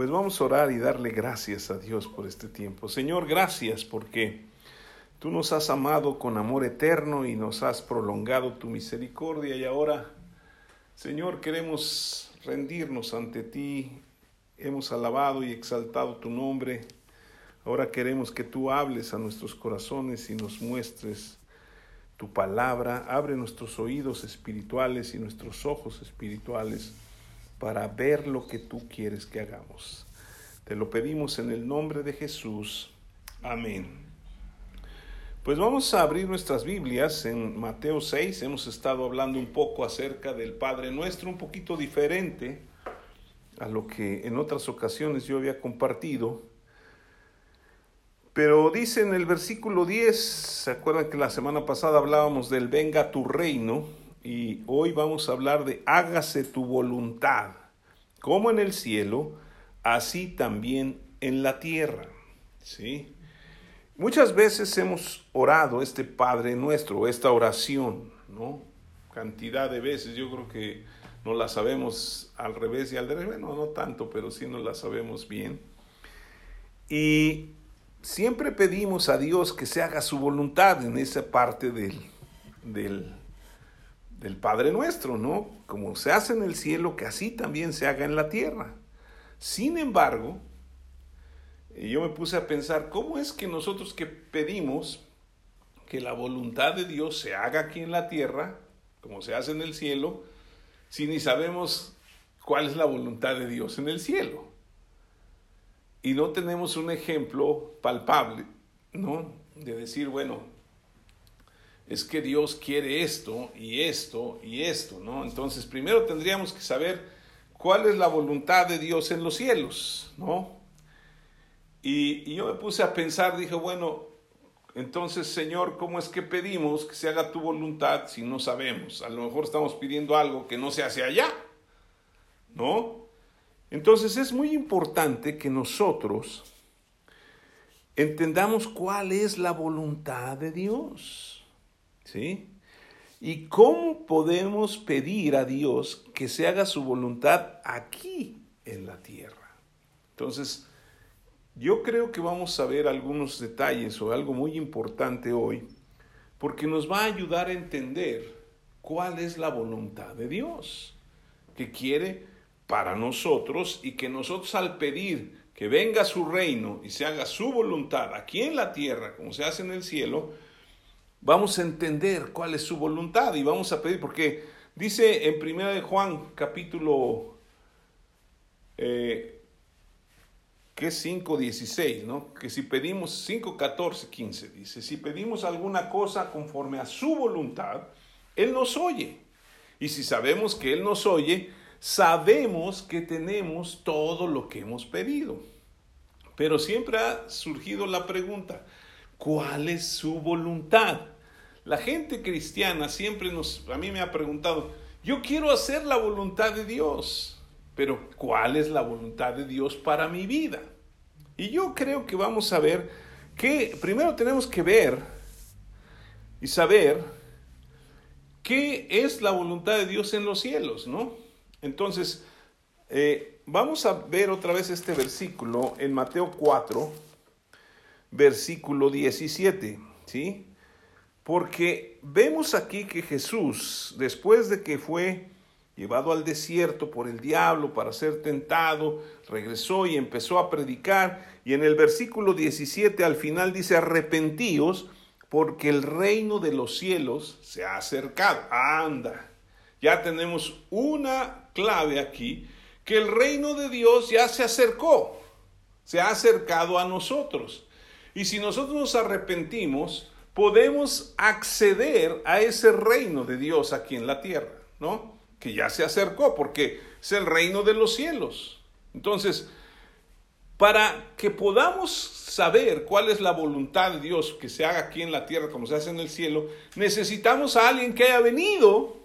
Pues vamos a orar y darle gracias a Dios por este tiempo. Señor, gracias porque tú nos has amado con amor eterno y nos has prolongado tu misericordia y ahora, Señor, queremos rendirnos ante ti. Hemos alabado y exaltado tu nombre. Ahora queremos que tú hables a nuestros corazones y nos muestres tu palabra. Abre nuestros oídos espirituales y nuestros ojos espirituales para ver lo que tú quieres que hagamos. Te lo pedimos en el nombre de Jesús. Amén. Pues vamos a abrir nuestras Biblias en Mateo 6. Hemos estado hablando un poco acerca del Padre Nuestro, un poquito diferente a lo que en otras ocasiones yo había compartido. Pero dice en el versículo 10, ¿se acuerdan que la semana pasada hablábamos del venga tu reino? Y hoy vamos a hablar de hágase tu voluntad, como en el cielo, así también en la tierra. ¿Sí? Muchas veces hemos orado este Padre nuestro, esta oración, ¿no? Cantidad de veces, yo creo que no la sabemos al revés y al derecho, bueno, no tanto, pero sí no la sabemos bien. Y siempre pedimos a Dios que se haga su voluntad en esa parte del, del, del Padre nuestro, ¿no? Como se hace en el cielo, que así también se haga en la tierra. Sin embargo, yo me puse a pensar, ¿cómo es que nosotros que pedimos que la voluntad de Dios se haga aquí en la tierra, como se hace en el cielo, si ni sabemos cuál es la voluntad de Dios en el cielo? Y no tenemos un ejemplo palpable, ¿no? De decir, bueno, es que Dios quiere esto y esto y esto, ¿no? Entonces, primero tendríamos que saber cuál es la voluntad de Dios en los cielos, ¿no? Y, yo me puse a pensar, dije, bueno, entonces, Señor, ¿cómo es que pedimos que se haga tu voluntad si no sabemos? A lo mejor estamos pidiendo algo que no se hace allá, ¿no? Entonces es muy importante que nosotros entendamos cuál es la voluntad de Dios. ¿Sí? ¿Y cómo podemos pedir a Dios que se haga su voluntad aquí en la tierra? Entonces, yo creo que vamos a ver algunos detalles o algo muy importante hoy, porque nos va a ayudar a entender cuál es la voluntad de Dios, que quiere para nosotros y que nosotros al pedir que venga su reino y se haga su voluntad aquí en la tierra, como se hace en el cielo, vamos a entender cuál es su voluntad y vamos a pedir, porque dice en Primera de Juan capítulo eh, que es 5, 16, ¿no? Que si pedimos 5, 14, 15, dice, si pedimos alguna cosa conforme a su voluntad, Él nos oye. Y si sabemos que Él nos oye, sabemos que tenemos todo lo que hemos pedido. Pero siempre ha surgido la pregunta, ¿Cuál es su voluntad? La gente cristiana siempre nos, a mí me ha preguntado, yo quiero hacer la voluntad de Dios, pero ¿cuál es la voluntad de Dios para mi vida? Y yo creo que vamos a ver que primero tenemos que ver y saber qué es la voluntad de Dios en los cielos, ¿no? Entonces, eh, vamos a ver otra vez este versículo en Mateo 4 versículo 17, ¿sí? Porque vemos aquí que Jesús, después de que fue llevado al desierto por el diablo para ser tentado, regresó y empezó a predicar, y en el versículo 17 al final dice, arrepentíos, porque el reino de los cielos se ha acercado. Anda, ya tenemos una clave aquí, que el reino de Dios ya se acercó, se ha acercado a nosotros. Y si nosotros nos arrepentimos, podemos acceder a ese reino de Dios aquí en la tierra, ¿no? Que ya se acercó porque es el reino de los cielos. Entonces, para que podamos saber cuál es la voluntad de Dios que se haga aquí en la tierra como se hace en el cielo, necesitamos a alguien que haya venido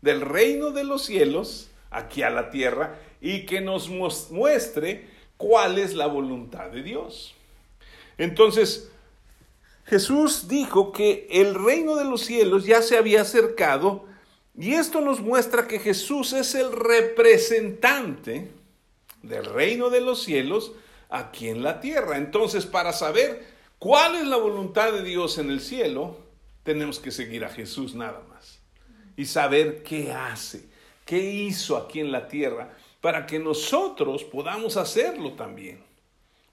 del reino de los cielos aquí a la tierra y que nos muestre cuál es la voluntad de Dios. Entonces, Jesús dijo que el reino de los cielos ya se había acercado y esto nos muestra que Jesús es el representante del reino de los cielos aquí en la tierra. Entonces, para saber cuál es la voluntad de Dios en el cielo, tenemos que seguir a Jesús nada más y saber qué hace, qué hizo aquí en la tierra, para que nosotros podamos hacerlo también.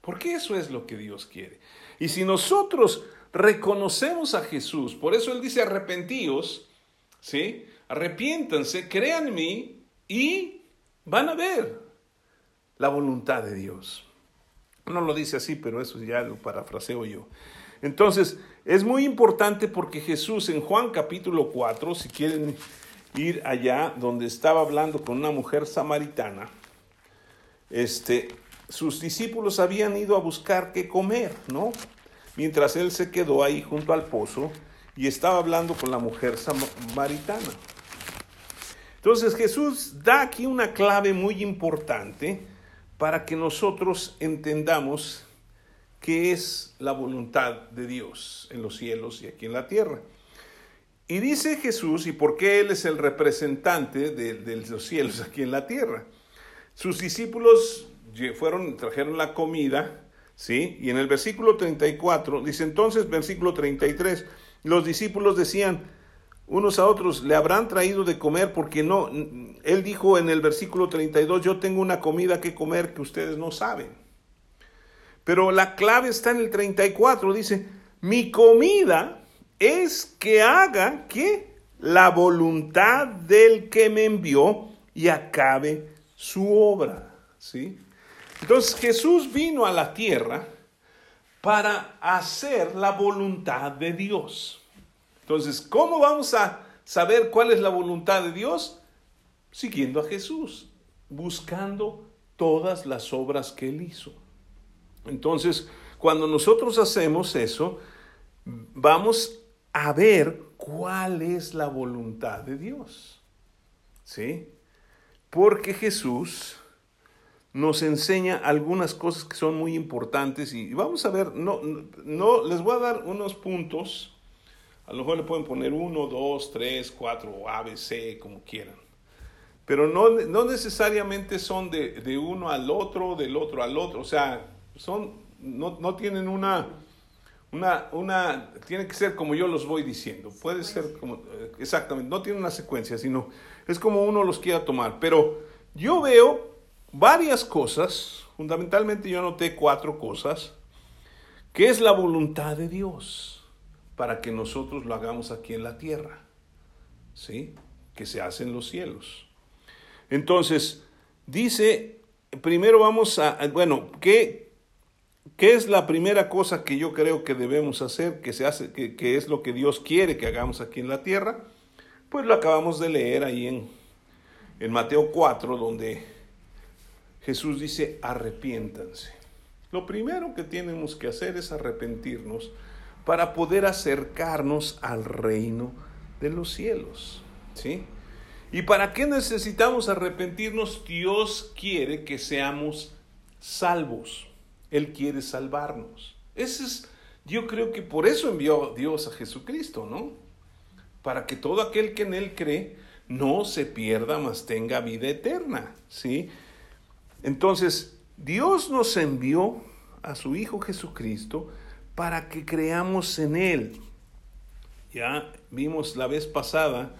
Porque eso es lo que Dios quiere. Y si nosotros reconocemos a Jesús, por eso Él dice arrepentíos, ¿sí? Arrepiéntanse, crean en mí y van a ver la voluntad de Dios. No lo dice así, pero eso ya lo parafraseo yo. Entonces, es muy importante porque Jesús en Juan capítulo 4, si quieren ir allá donde estaba hablando con una mujer samaritana, este, sus discípulos habían ido a buscar qué comer, ¿no? Mientras él se quedó ahí junto al pozo y estaba hablando con la mujer samaritana. Entonces Jesús da aquí una clave muy importante para que nosotros entendamos qué es la voluntad de Dios en los cielos y aquí en la tierra. Y dice Jesús, y por qué Él es el representante de, los cielos aquí en la tierra. Sus discípulos fueron, trajeron la comida, ¿sí? Y en el versículo 34, dice entonces, versículo 33, los discípulos decían, unos a otros, le habrán traído de comer porque no, él dijo en el versículo 32, yo tengo una comida que comer que ustedes no saben. Pero la clave está en el 34, dice, mi comida es que haga que la voluntad del que me envió y acabe su obra, ¿sí? Entonces Jesús vino a la tierra para hacer la voluntad de Dios. Entonces, ¿cómo vamos a saber cuál es la voluntad de Dios? Siguiendo a Jesús, buscando todas las obras que Él hizo. Entonces, cuando nosotros hacemos eso, vamos a ver cuál es la voluntad de Dios. ¿Sí? Porque Jesús nos enseña algunas cosas que son muy importantes y vamos a ver, no, no, les voy a dar unos puntos a lo mejor le pueden poner uno, dos, tres, cuatro, A, B, C, como quieran. Pero no, no necesariamente son de, uno al otro, del otro al otro. O sea, son, no, no tienen una, una, una, tiene que ser como yo los voy diciendo. Puede ser como, eh, exactamente, no tiene una secuencia, sino es como uno los quiera tomar. Pero yo veo varias cosas, fundamentalmente yo noté cuatro cosas, que es la voluntad de Dios para que nosotros lo hagamos aquí en la tierra, ¿sí? Que se hace en los cielos. Entonces, dice, primero vamos a, bueno, ¿qué, ¿qué es la primera cosa que yo creo que debemos hacer, que, se hace, que, es lo que Dios quiere que hagamos aquí en la tierra? Pues lo acabamos de leer ahí en, en Mateo 4, donde Jesús dice, arrepiéntanse. Lo primero que tenemos que hacer es arrepentirnos para poder acercarnos al reino de los cielos. ¿Sí? ¿Y para qué necesitamos arrepentirnos? Dios quiere que seamos salvos. Él quiere salvarnos. Ese es, yo creo que por eso envió Dios a Jesucristo, ¿no? Para que todo aquel que en Él cree no se pierda, mas tenga vida eterna, ¿sí? Entonces, Dios nos envió a su Hijo Jesucristo para que creamos en Él. Ya vimos la vez pasada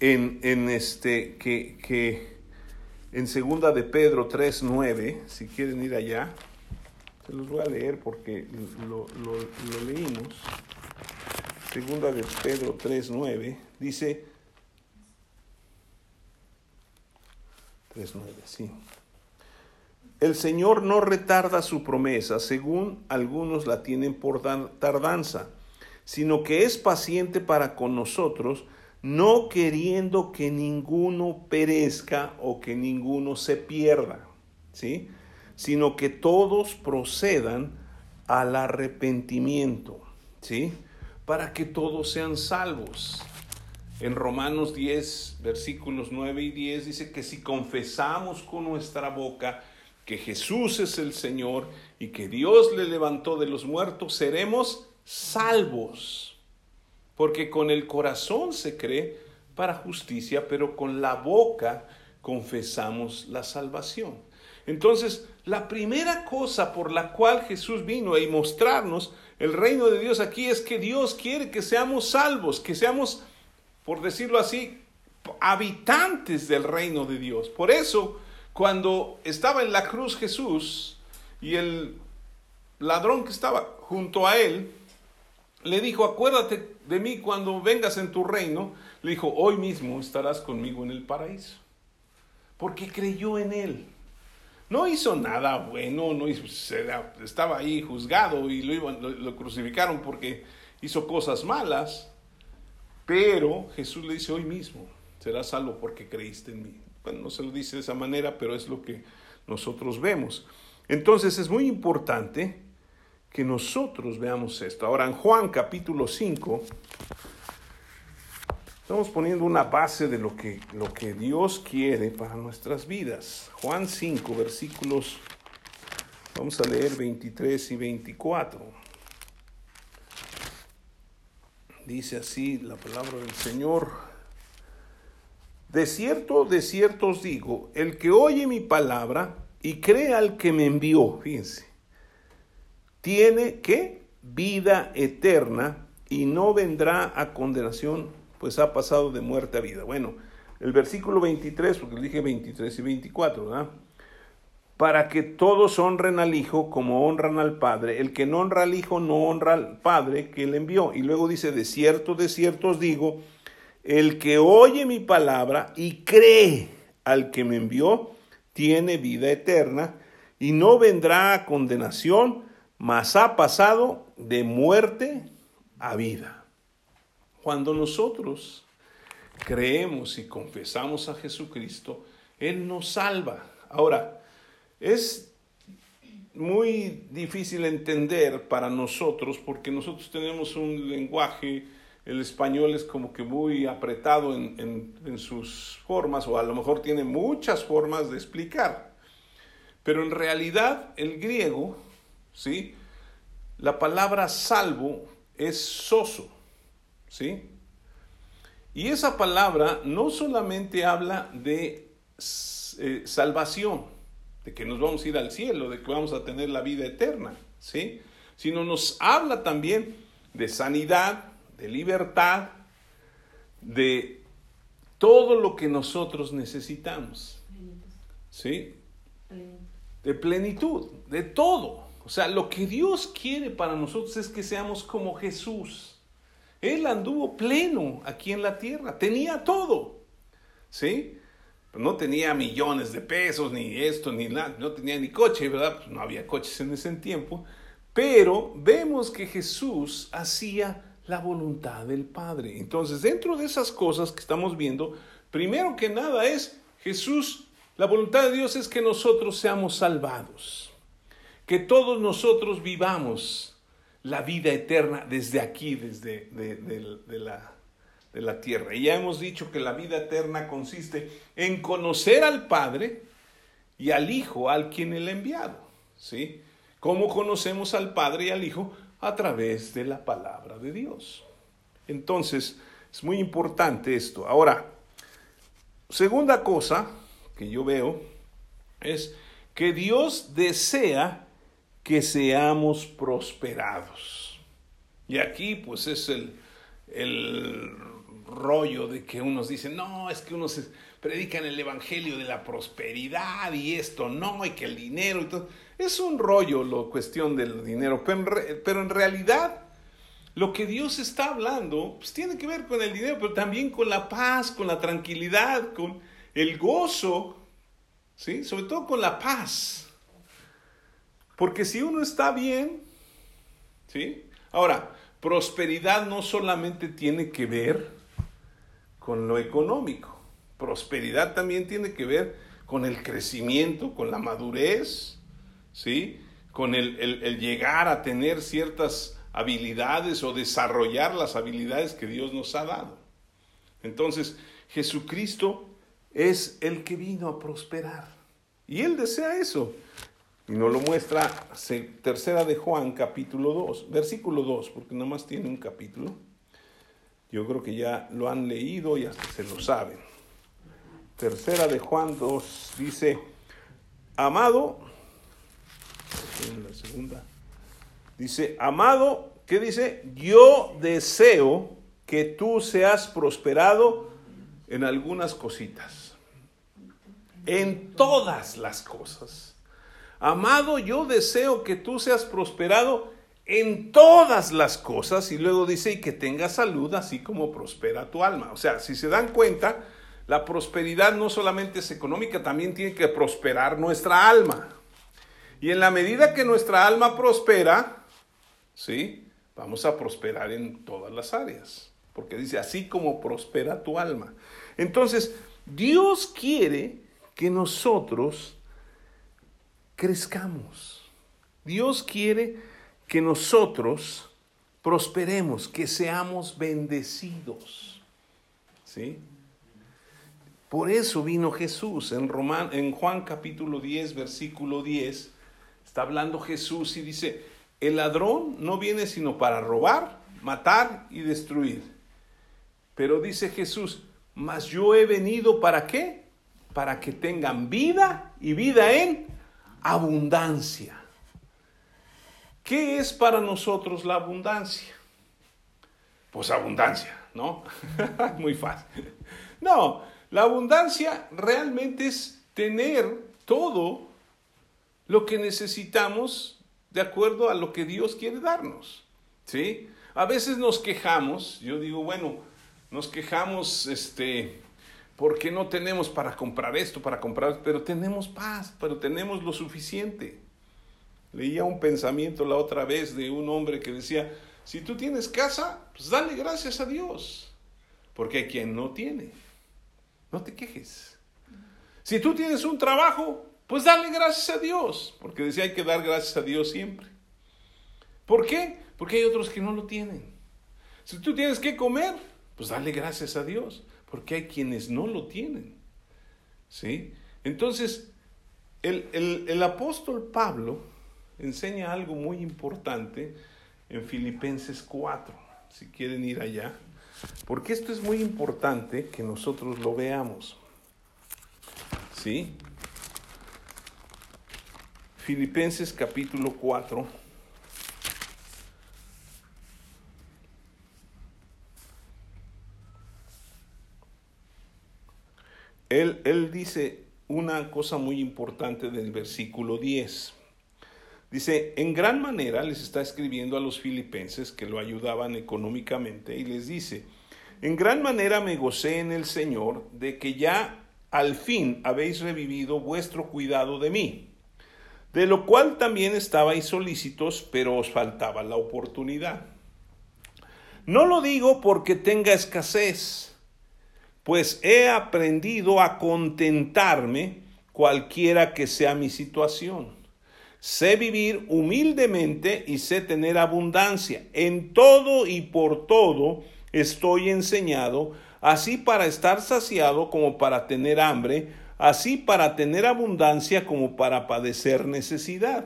en, este que, que, en segunda de Pedro 3.9, si quieren ir allá, se los voy a leer porque lo, lo leímos. Segunda de Pedro 3.9 dice 3.9, sí. El Señor no retarda su promesa, según algunos la tienen por tardanza, sino que es paciente para con nosotros, no queriendo que ninguno perezca o que ninguno se pierda, ¿sí? sino que todos procedan al arrepentimiento, ¿sí? para que todos sean salvos. En Romanos 10, versículos 9 y 10 dice que si confesamos con nuestra boca que Jesús es el Señor y que Dios le levantó de los muertos, seremos salvos. Porque con el corazón se cree para justicia, pero con la boca confesamos la salvación. Entonces, la primera cosa por la cual Jesús vino a mostrarnos el reino de Dios aquí es que Dios quiere que seamos salvos, que seamos, por decirlo así, habitantes del reino de Dios. Por eso, cuando estaba en la cruz Jesús y el ladrón que estaba junto a él, le dijo, acuérdate de mí cuando vengas en tu reino, le dijo, hoy mismo estarás conmigo en el paraíso. Porque creyó en él. No hizo nada bueno, no estaba ahí juzgado y lo, lo crucificaron porque hizo cosas malas. Pero Jesús le dice hoy mismo, serás salvo porque creíste en mí. Bueno, no se lo dice de esa manera, pero es lo que nosotros vemos. Entonces es muy importante que nosotros veamos esto. Ahora en Juan capítulo 5, estamos poniendo una base de lo que, lo que Dios quiere para nuestras vidas. Juan 5, versículos, vamos a leer 23 y 24. Dice así la palabra del Señor. De cierto, de cierto os digo, el que oye mi palabra y cree al que me envió, fíjense, tiene que vida eterna y no vendrá a condenación, pues ha pasado de muerte a vida. Bueno, el versículo 23, porque dije 23 y 24, ¿verdad? Para que todos honren al Hijo como honran al Padre. El que no honra al Hijo no honra al Padre que le envió. Y luego dice, de cierto, de cierto os digo, el que oye mi palabra y cree al que me envió, tiene vida eterna y no vendrá a condenación, mas ha pasado de muerte a vida. Cuando nosotros creemos y confesamos a Jesucristo, Él nos salva. Ahora, es muy difícil entender para nosotros porque nosotros tenemos un lenguaje, el español es como que muy apretado en, en sus formas o a lo mejor tiene muchas formas de explicar. Pero en realidad el griego ¿sí? La palabra salvo es soso, ¿sí? Y esa palabra no solamente habla de eh, salvación, de que nos vamos a ir al cielo, de que vamos a tener la vida eterna, ¿sí? Sino nos habla también de sanidad, de libertad, de todo lo que nosotros necesitamos, ¿sí? De plenitud, de todo. O sea, lo que Dios quiere para nosotros es que seamos como Jesús. Él anduvo pleno aquí en la tierra, tenía todo. ¿Sí? no tenía millones de pesos, ni esto, ni nada, no tenía ni coche, ¿verdad? Pues no había coches en ese tiempo. Pero vemos que Jesús hacía la voluntad del Padre. Entonces, dentro de esas cosas que estamos viendo, primero que nada es Jesús, la voluntad de Dios es que nosotros seamos salvados que todos nosotros vivamos la vida eterna desde aquí, desde de, la, de la tierra. Y ya hemos dicho que la vida eterna consiste en conocer al Padre y al Hijo, al quien Él ha enviado. ¿Sí? ¿Cómo conocemos al Padre y al Hijo? A través de la palabra de Dios. Entonces, es muy importante esto. Ahora, segunda cosa que yo veo es que Dios desea que seamos prosperados. Y aquí pues es el, el rollo de que unos dicen, no, es que unos predican el evangelio de la prosperidad y esto no, y que el dinero y todo. Es un rollo la cuestión del dinero, pero en, realidad lo que Dios está hablando pues tiene que ver con el dinero, pero también con la paz, con la tranquilidad, con el gozo, ¿sí? sobre todo con la paz. Porque si uno está bien, ¿sí? Ahora, prosperidad no solamente tiene que ver con lo económico, prosperidad también tiene que ver con el crecimiento, con la madurez, ¿sí? Con el, el llegar a tener ciertas habilidades o desarrollar las habilidades que Dios nos ha dado. Entonces, Jesucristo es el que vino a prosperar. Y Él desea eso. Y nos lo muestra tercera de Juan, capítulo 2, versículo 2, porque nada más tiene un capítulo. Yo creo que ya lo han leído y hasta se lo saben. Tercera de Juan 2 dice, amado, en la segunda, dice, amado, ¿qué dice? Yo deseo que tú seas prosperado en algunas cositas, en todas las cosas. Amado, yo deseo que tú seas prosperado en todas las cosas y luego dice y que tengas salud así como prospera tu alma. O sea, si se dan cuenta, la prosperidad no solamente es económica, también tiene que prosperar nuestra alma. Y en la medida que nuestra alma prospera, ¿sí? Vamos a prosperar en todas las áreas. Porque dice, así como prospera tu alma. Entonces, Dios quiere que nosotros crezcamos. Dios quiere que nosotros prosperemos, que seamos bendecidos. ¿Sí? Por eso vino Jesús en, en Juan capítulo 10, versículo 10. Está hablando Jesús y dice, el ladrón no viene sino para robar, matar y destruir. Pero dice Jesús, mas yo he venido para qué? Para que tengan vida y vida en abundancia. ¿Qué es para nosotros la abundancia? Pues abundancia, ¿no? Muy fácil. No, la abundancia realmente es tener todo lo que necesitamos de acuerdo a lo que Dios quiere darnos. ¿Sí? A veces nos quejamos, yo digo, bueno, nos quejamos este porque no tenemos para comprar esto, para comprar, pero tenemos paz, pero tenemos lo suficiente. Leía un pensamiento la otra vez de un hombre que decía, si tú tienes casa, pues dale gracias a Dios, porque hay quien no tiene. No te quejes. Si tú tienes un trabajo, pues dale gracias a Dios, porque decía hay que dar gracias a Dios siempre. ¿Por qué? Porque hay otros que no lo tienen. Si tú tienes que comer, pues dale gracias a Dios, porque hay quienes no lo tienen. ¿Sí? Entonces, el, el apóstol Pablo enseña algo muy importante en Filipenses 4, si quieren ir allá. Porque esto es muy importante que nosotros lo veamos. ¿Sí? Filipenses capítulo 4. Él, él, dice una cosa muy importante del versículo 10. Dice, en gran manera les está escribiendo a los filipenses que lo ayudaban económicamente y les dice, en gran manera me gocé en el Señor de que ya al fin habéis revivido vuestro cuidado de mí, de lo cual también estabais solícitos, pero os faltaba la oportunidad. No lo digo porque tenga escasez, pues he aprendido a contentarme cualquiera que sea mi situación Sé vivir humildemente y sé tener abundancia. En todo y por todo estoy enseñado, así para estar saciado como para tener hambre, así para tener abundancia como para padecer necesidad.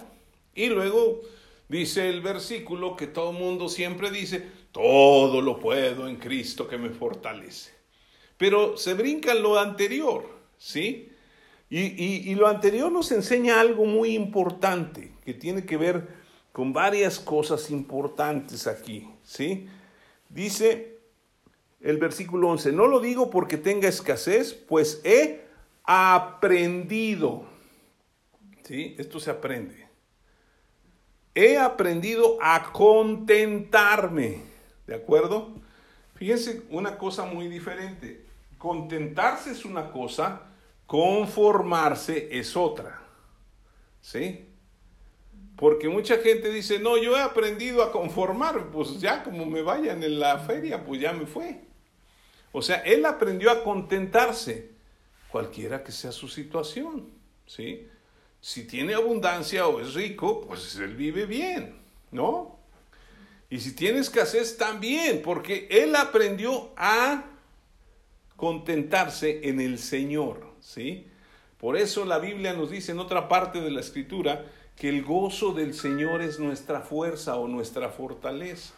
Y luego dice el versículo que todo mundo siempre dice, todo lo puedo en Cristo que me fortalece. Pero se brinca lo anterior, ¿sí? Y, lo anterior nos enseña algo muy importante que tiene que ver con varias cosas importantes aquí, ¿sí? Dice el versículo 11, no lo digo porque tenga escasez, pues he aprendido, ¿sí? Esto se aprende. He aprendido a contentarme, ¿de acuerdo? Fíjense una cosa muy diferente. Contentarse es una cosa, Conformarse es otra. ¿Sí? Porque mucha gente dice, no, yo he aprendido a conformar, pues ya como me vayan en la feria, pues ya me fue. O sea, él aprendió a contentarse, cualquiera que sea su situación. ¿Sí? Si tiene abundancia o es rico, pues él vive bien, ¿no? Y si tiene escasez, también, porque él aprendió a contentarse en el Señor. ¿sí? Por eso la Biblia nos dice en otra parte de la escritura que el gozo del Señor es nuestra fuerza o nuestra fortaleza.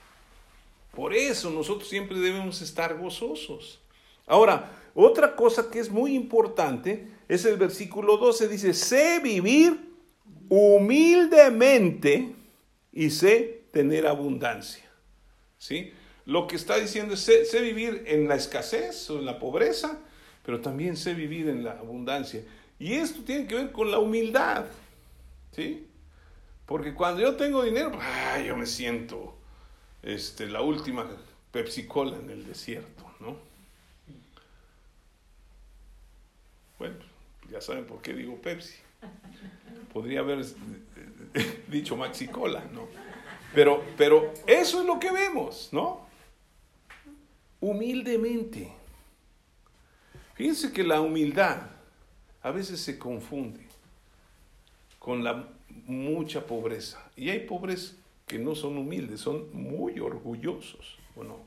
Por eso nosotros siempre debemos estar gozosos. Ahora, otra cosa que es muy importante es el versículo 12, dice, sé vivir humildemente y sé tener abundancia. ¿Sí? Lo que está diciendo es, sé, vivir en la escasez o en la pobreza, pero también sé vivir en la abundancia. Y esto tiene que ver con la humildad. ¿Sí? Porque cuando yo tengo dinero, yo me siento este, la última Pepsi Cola en el desierto, ¿no? Bueno, ya saben por qué digo Pepsi. Podría haber dicho Maxi Cola, ¿no? Pero, pero eso es lo que vemos, ¿no? Humildemente. Fíjense que la humildad a veces se confunde con la mucha pobreza. Y hay pobres que no son humildes, son muy orgullosos, ¿o no?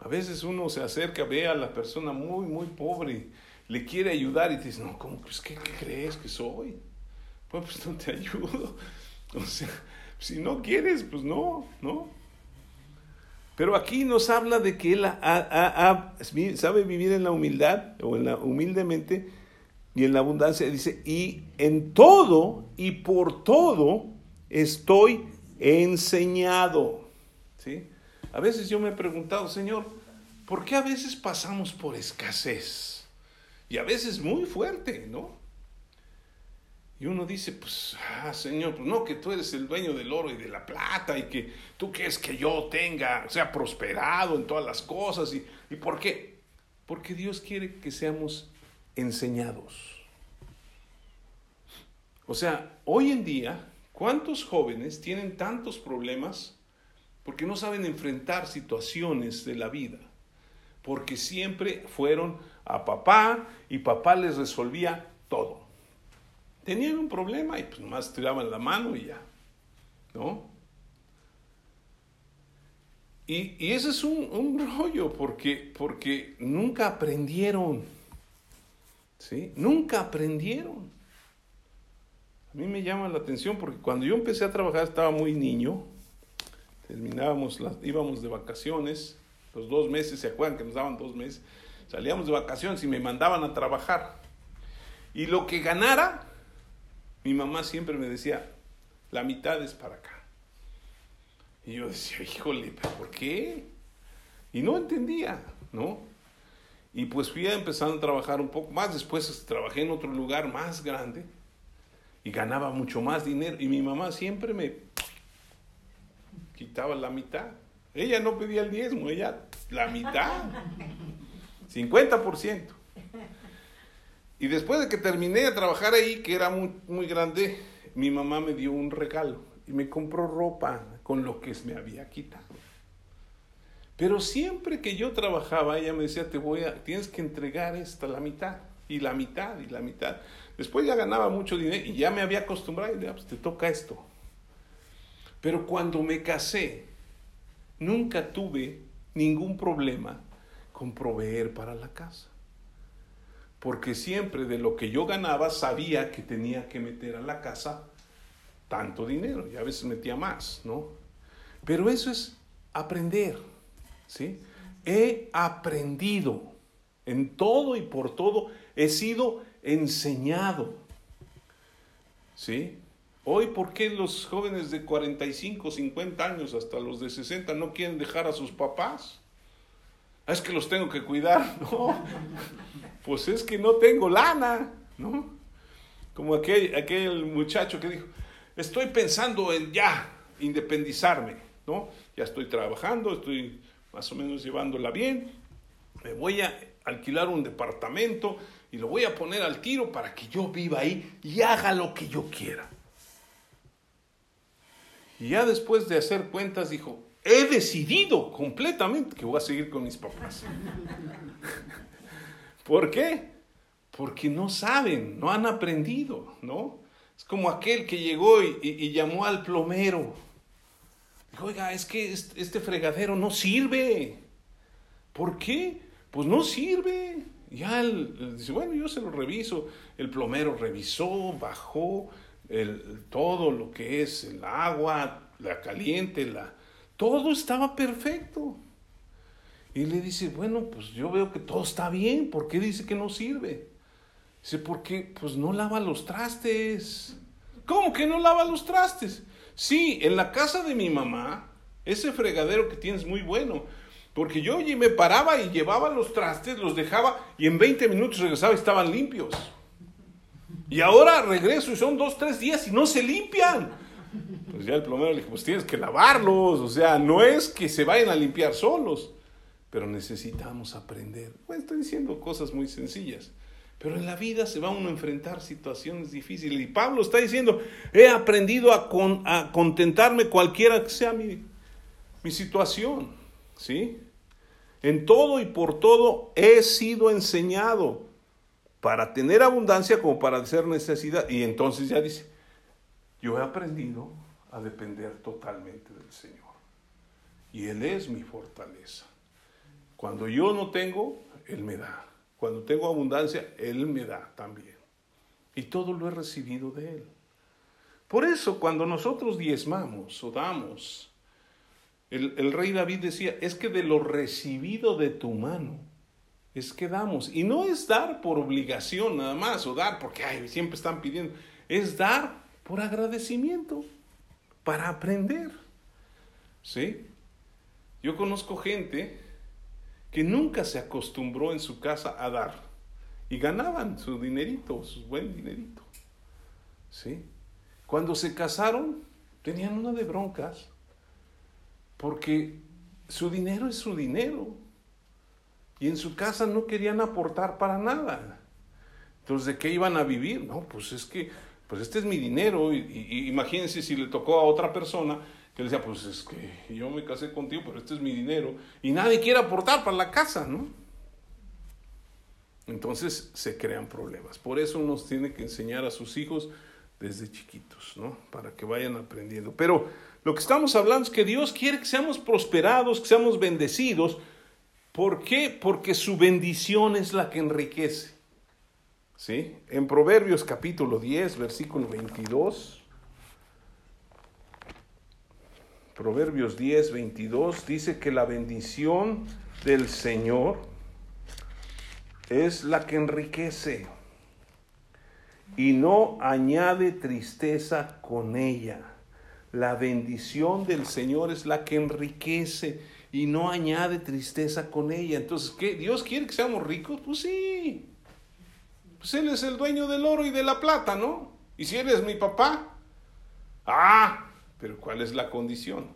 A veces uno se acerca, ve a la persona muy, muy pobre, le quiere ayudar y te dice, no, ¿cómo pues, ¿qué, crees que soy? Pues, no te ayudo. O sea, si no quieres, pues no, ¿no? Pero aquí nos habla de que él sabe vivir en la humildad o en la humildemente y en la abundancia. Dice, y en todo y por todo estoy enseñado. ¿Sí? A veces yo me he preguntado, Señor, ¿por qué a veces pasamos por escasez? Y a veces muy fuerte, ¿no? Y uno dice, pues, ah, Señor, pues no, que tú eres el dueño del oro y de la plata y que tú quieres que yo tenga, sea prosperado en todas las cosas. ¿Y, ¿y por qué? Porque Dios quiere que seamos enseñados. O sea, hoy en día ¿Cuántos jóvenes tienen tantos problemas porque no saben enfrentar situaciones de la vida? Porque siempre fueron a papá y papá les resolvía todo. Tenían un problema y pues nomás tiraban la mano y ya. ¿No? Y, y ese es un, un, rollo porque, porque nunca aprendieron. ¿Sí? Nunca aprendieron. A mí me llama la atención porque cuando yo empecé a trabajar estaba muy niño, terminábamos, las, íbamos de vacaciones, los dos meses, ¿se acuerdan que nos daban dos meses? Salíamos de vacaciones y me mandaban a trabajar. Y lo que ganara, mi mamá siempre me decía, la mitad es para acá. Y yo decía, híjole, ¿pero por qué? Y no entendía, ¿no? Y pues fui a empezar a trabajar un poco más, después trabajé en otro lugar más grande y ganaba mucho más dinero. Y mi mamá siempre me quitaba la mitad. Ella no pedía el diezmo, ella la mitad. 50%. Y después de que terminé de trabajar ahí, que era muy, muy grande, mi mamá me dio un regalo y me compró ropa con lo que me había quitado. Pero siempre que yo trabajaba, ella me decía, te voy a, tienes que entregar esta la mitad, y la mitad, y la mitad. Después ya ganaba mucho dinero y ya me había acostumbrado y dije, ah, pues te toca esto. Pero cuando me casé, nunca tuve ningún problema con proveer para la casa. Porque siempre de lo que yo ganaba sabía que tenía que meter a la casa tanto dinero y a veces metía más, ¿no? Pero eso es aprender, ¿sí? He aprendido en todo y por todo, he sido enseñado. ¿Sí? Hoy, ¿por qué los jóvenes de 45, 50 años, hasta los de 60, no quieren dejar a sus papás? Ah, es que los tengo que cuidar, ¿no? Pues es que no tengo lana, ¿no? Como aquel, aquel muchacho que dijo, estoy pensando en ya independizarme, ¿no? Ya estoy trabajando, estoy más o menos llevándola bien, me voy a alquilar un departamento y lo voy a poner al tiro para que yo viva ahí y haga lo que yo quiera. Y ya después de hacer cuentas dijo, he decidido completamente que voy a seguir con mis papás. ¿Por qué? Porque no saben, no han aprendido, ¿no? Es como aquel que llegó y, llamó al plomero. Dijo, oiga, es que este fregadero no sirve. ¿Por qué? Pues no sirve. Ya él, dice, bueno, yo se lo reviso. El plomero revisó, bajó el, todo lo que es el agua, la caliente, la, todo estaba perfecto. Y le dice, bueno, pues yo veo que todo está bien, ¿por qué dice que no sirve? Dice, ¿por qué? Pues no lava los trastes. ¿Cómo que no lava los trastes? Sí, en la casa de mi mamá, ese fregadero que tienes muy bueno. Porque yo me paraba y llevaba los trastes, los dejaba y en 20 minutos regresaba y estaban limpios. Y ahora regreso y son dos, tres días y no se limpian. Pues ya el plomero le dijo, pues tienes que lavarlos. O sea, no es que se vayan a limpiar solos, pero necesitamos aprender. Bueno, estoy diciendo cosas muy sencillas. Pero en la vida se va uno a enfrentar situaciones difíciles. Y Pablo está diciendo, he aprendido a, a contentarme cualquiera que sea mi, mi situación. ¿Sí? En todo y por todo he sido enseñado para tener abundancia como para hacer necesidad. Y entonces ya dice, yo he aprendido a depender totalmente del Señor. Y Él es mi fortaleza. Cuando yo no tengo, Él me da. Cuando tengo abundancia, Él me da también. Y todo lo he recibido de Él. Por eso cuando nosotros diezmamos o damos, el, rey David decía, es que de lo recibido de tu mano, es que damos. Y no es dar por obligación nada más, o dar porque ay, siempre están pidiendo, es dar por agradecimiento, para aprender. ¿Sí? Yo conozco gente que nunca se acostumbró en su casa a dar y ganaban su dinerito, su buen dinerito. ¿Sí? Cuando se casaron, tenían una de broncas porque su dinero es su dinero y en su casa no querían aportar para nada. Entonces, ¿de qué iban a vivir? No, pues es que, pues este es mi dinero y imagínense si le tocó a otra persona que decía, pues es que yo me casé contigo, pero este es mi dinero, y nadie quiere aportar para la casa, ¿no? Entonces se crean problemas. Por eso uno tiene que enseñar a sus hijos desde chiquitos, ¿no? Para que vayan aprendiendo. Pero lo que estamos hablando es que Dios quiere que seamos prosperados, que seamos bendecidos. ¿Por qué? Porque su bendición es la que enriquece. ¿Sí? En Proverbios capítulo 10, versículo 22. Proverbios 10, 22 dice que la bendición del Señor es la que enriquece y no añade tristeza con ella. La bendición del Señor es la que enriquece y no añade tristeza con ella. Entonces, ¿qué? ¿Dios quiere que seamos ricos? Pues sí. Pues Él es el dueño del oro y de la plata, ¿no? ¿Y si eres mi papá? Ah, pero ¿cuál es la condición?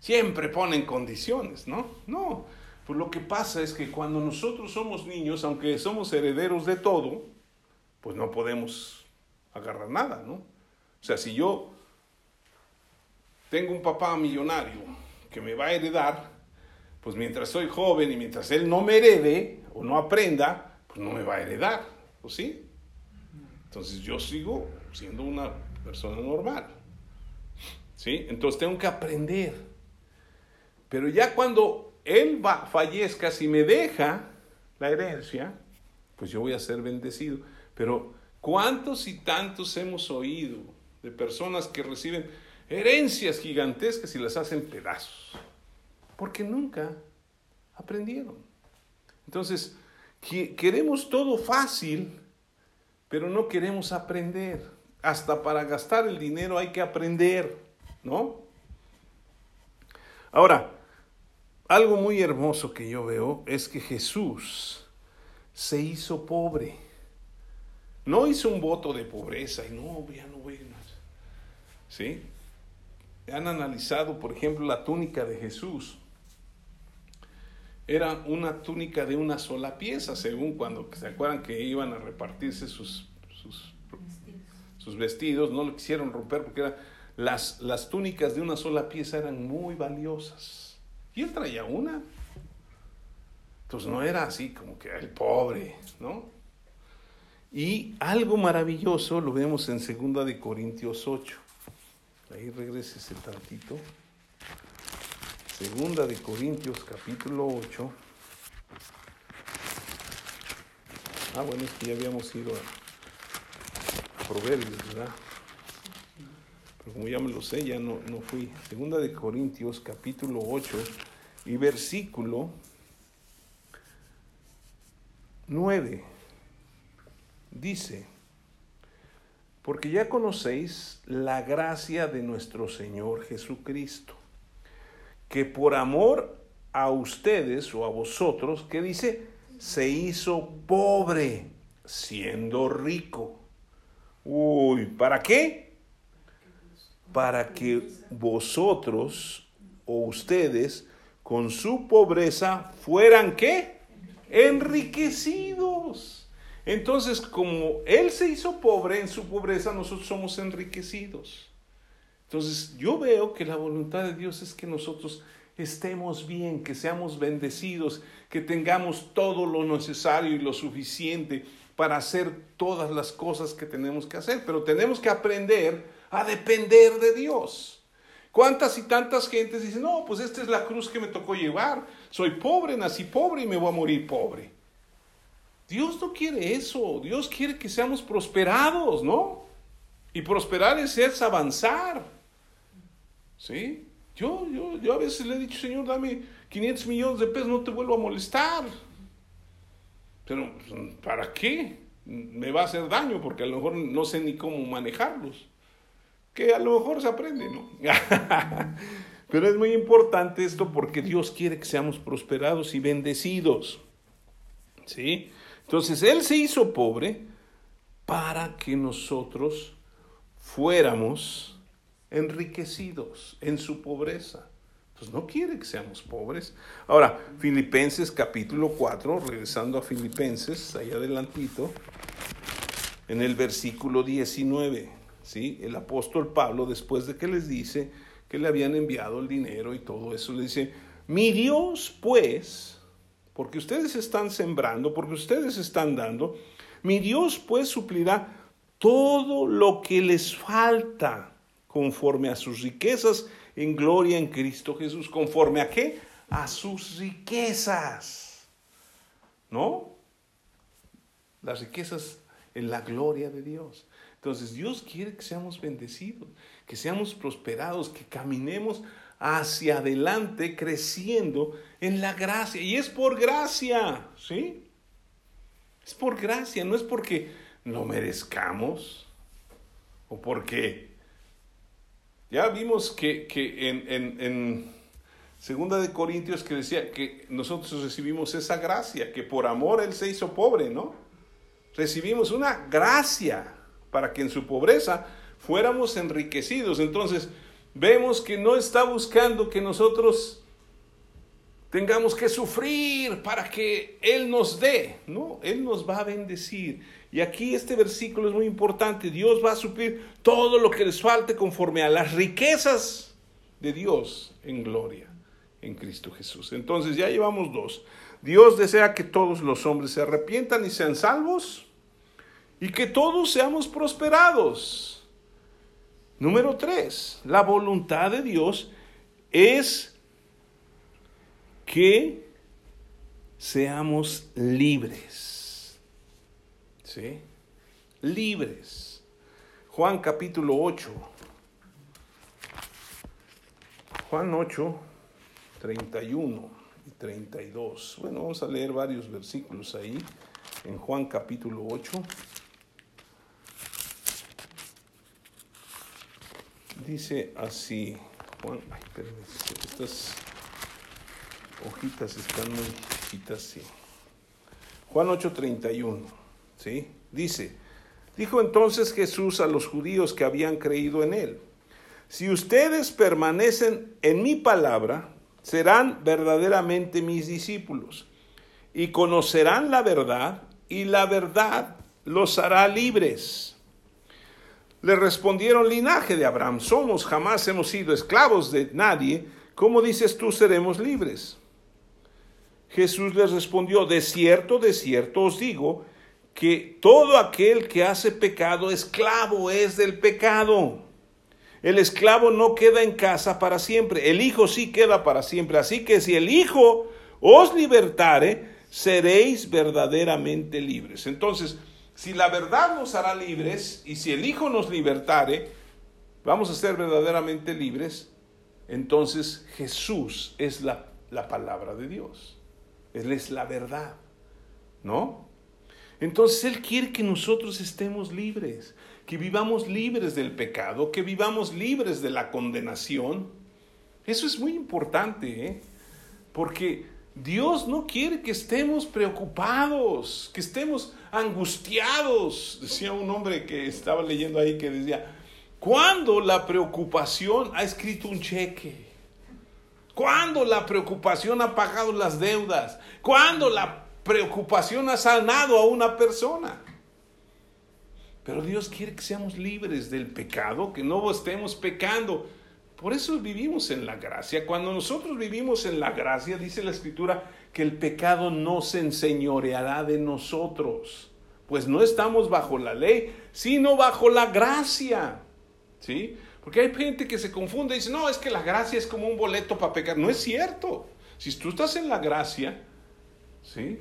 Siempre ponen condiciones, ¿no? No. Pues lo que pasa es que cuando nosotros somos niños, aunque somos herederos de todo, pues no podemos agarrar nada, ¿no? O sea, si yo tengo un papá millonario que me va a heredar, pues mientras soy joven y mientras él no me herede o no aprenda, pues no me va a heredar, ¿o sí? Entonces yo sigo siendo una persona normal. ¿Sí? Entonces tengo que aprender. Pero ya cuando él va, fallezca, si me deja la herencia, pues yo voy a ser bendecido. Pero ¿cuántos y tantos hemos oído de personas que reciben herencias gigantescas y las hacen pedazos? Porque nunca aprendieron. Entonces, queremos todo fácil, pero no queremos aprender. Hasta para gastar el dinero hay que aprender. ¿no? Ahora, algo muy hermoso que yo veo es que Jesús se hizo pobre. No hizo un voto de pobreza y no, ya no voy. ¿Sí? Han analizado, por ejemplo, la túnica de Jesús. Era una túnica de una sola pieza, según cuando se acuerdan que iban a repartirse sus, sus, sus vestidos, no lo quisieron romper porque era las, las túnicas de una sola pieza eran muy valiosas. Y él traía una. Entonces no era así como que el pobre, ¿no? Y algo maravilloso lo vemos en 2 de Corintios 8. Ahí regreses el tantito. Segunda de Corintios capítulo 8. Ah, bueno, es que ya habíamos ido a Proverbios, ¿verdad? como ya me lo sé, ya no, no fui. Segunda de Corintios, capítulo 8 y versículo 9. dice, porque ya conocéis la gracia de nuestro Señor Jesucristo, que por amor a ustedes o a vosotros, que dice, se hizo pobre siendo rico. Uy, ¿para qué? Para que vosotros o ustedes con su pobreza fueran qué? Enriquecidos. Entonces, como Él se hizo pobre en su pobreza, nosotros somos enriquecidos. Entonces, yo veo que la voluntad de Dios es que nosotros estemos bien, que seamos bendecidos, que tengamos todo lo necesario y lo suficiente para hacer todas las cosas que tenemos que hacer, pero tenemos que aprender a depender de Dios. ¿Cuántas y tantas gentes dicen, no, pues esta es la cruz que me tocó llevar, soy pobre, nací pobre y me voy a morir pobre? Dios no quiere eso, Dios quiere que seamos prosperados, ¿no? Y prosperar es, es avanzar, ¿sí? Yo, yo, yo a veces le he dicho, Señor, dame 500 millones de pesos, no te vuelvo a molestar. Pero, ¿para qué? Me va a hacer daño porque a lo mejor no sé ni cómo manejarlos. Que a lo mejor se aprende, ¿no? Pero es muy importante esto porque Dios quiere que seamos prosperados y bendecidos. ¿Sí? Entonces, Él se hizo pobre para que nosotros fuéramos enriquecidos en su pobreza. Pues no quiere que seamos pobres. Ahora, Filipenses capítulo 4, regresando a Filipenses, ahí adelantito, en el versículo 19, ¿sí? El apóstol Pablo, después de que les dice que le habían enviado el dinero y todo eso, le dice, mi Dios pues, porque ustedes están sembrando, porque ustedes están dando, mi Dios pues suplirá todo lo que les falta conforme a sus riquezas en gloria en Cristo Jesús. ¿Conforme a qué? A sus riquezas. ¿No? Las riquezas en la gloria de Dios. Entonces Dios quiere que seamos bendecidos, que seamos prosperados, que caminemos hacia adelante creciendo en la gracia. Y es por gracia, ¿sí? Es por gracia, no es porque lo merezcamos o porque ya vimos que, en, Segunda de Corintios que decía que nosotros recibimos esa gracia, que por amor Él se hizo pobre, ¿no? Recibimos una gracia para que en su pobreza fuéramos enriquecidos. Entonces, vemos que no está buscando que nosotros tengamos que sufrir para que Él nos dé, ¿no? Él nos va a bendecir. Y aquí este versículo es muy importante. Dios va a suplir todo lo que les falte conforme a las riquezas de Dios en gloria en Cristo Jesús. Entonces ya llevamos dos. Dios desea que todos los hombres se arrepientan y sean salvos y que todos seamos prosperados. Número tres, la voluntad de Dios es que seamos libres. ¿Sí? Libres. Juan capítulo 8. Juan 8, 31 y 32. Bueno, vamos a leer varios versículos ahí en Juan capítulo 8. Dice así, Juan, ay, estas hojitas están muy chiquitas, sí. Juan 31 ¿sí? Dice, dijo entonces Jesús a los judíos que habían creído en él, si ustedes permanecen en mi palabra, serán verdaderamente mis discípulos y conocerán la verdad y la verdad los hará libres. Le respondieron linaje de Abraham, somos, jamás hemos sido esclavos de nadie, ¿cómo dices tú seremos libres? Jesús les respondió, de cierto, de cierto os digo, que todo aquel que hace pecado, esclavo es del pecado. El esclavo no queda en casa para siempre, el Hijo sí queda para siempre. Así que si el Hijo os libertare, seréis verdaderamente libres. Entonces, si la verdad nos hará libres y si el Hijo nos libertare, vamos a ser verdaderamente libres. Entonces Jesús es la, la palabra de Dios. Él es la verdad, ¿no? Entonces Él quiere que nosotros estemos libres, que vivamos libres del pecado, que vivamos libres de la condenación. Eso es muy importante, ¿eh? porque Dios no quiere que estemos preocupados, que estemos angustiados. Decía un hombre que estaba leyendo ahí que decía, ¿cuándo la preocupación ha escrito un cheque? ¿Cuándo la preocupación ha pagado las deudas? ¿Cuándo la preocupación ha sanado a una persona? Pero Dios quiere que seamos libres del pecado, que no estemos pecando. Por eso vivimos en la gracia. Cuando nosotros vivimos en la gracia, dice la Escritura, que el pecado no se enseñoreará de nosotros. Pues no estamos bajo la ley, sino bajo la gracia. ¿Sí? Porque hay gente que se confunde y dice, no, es que la gracia es como un boleto para pecar. No es cierto. Si tú estás en la gracia, ¿sí?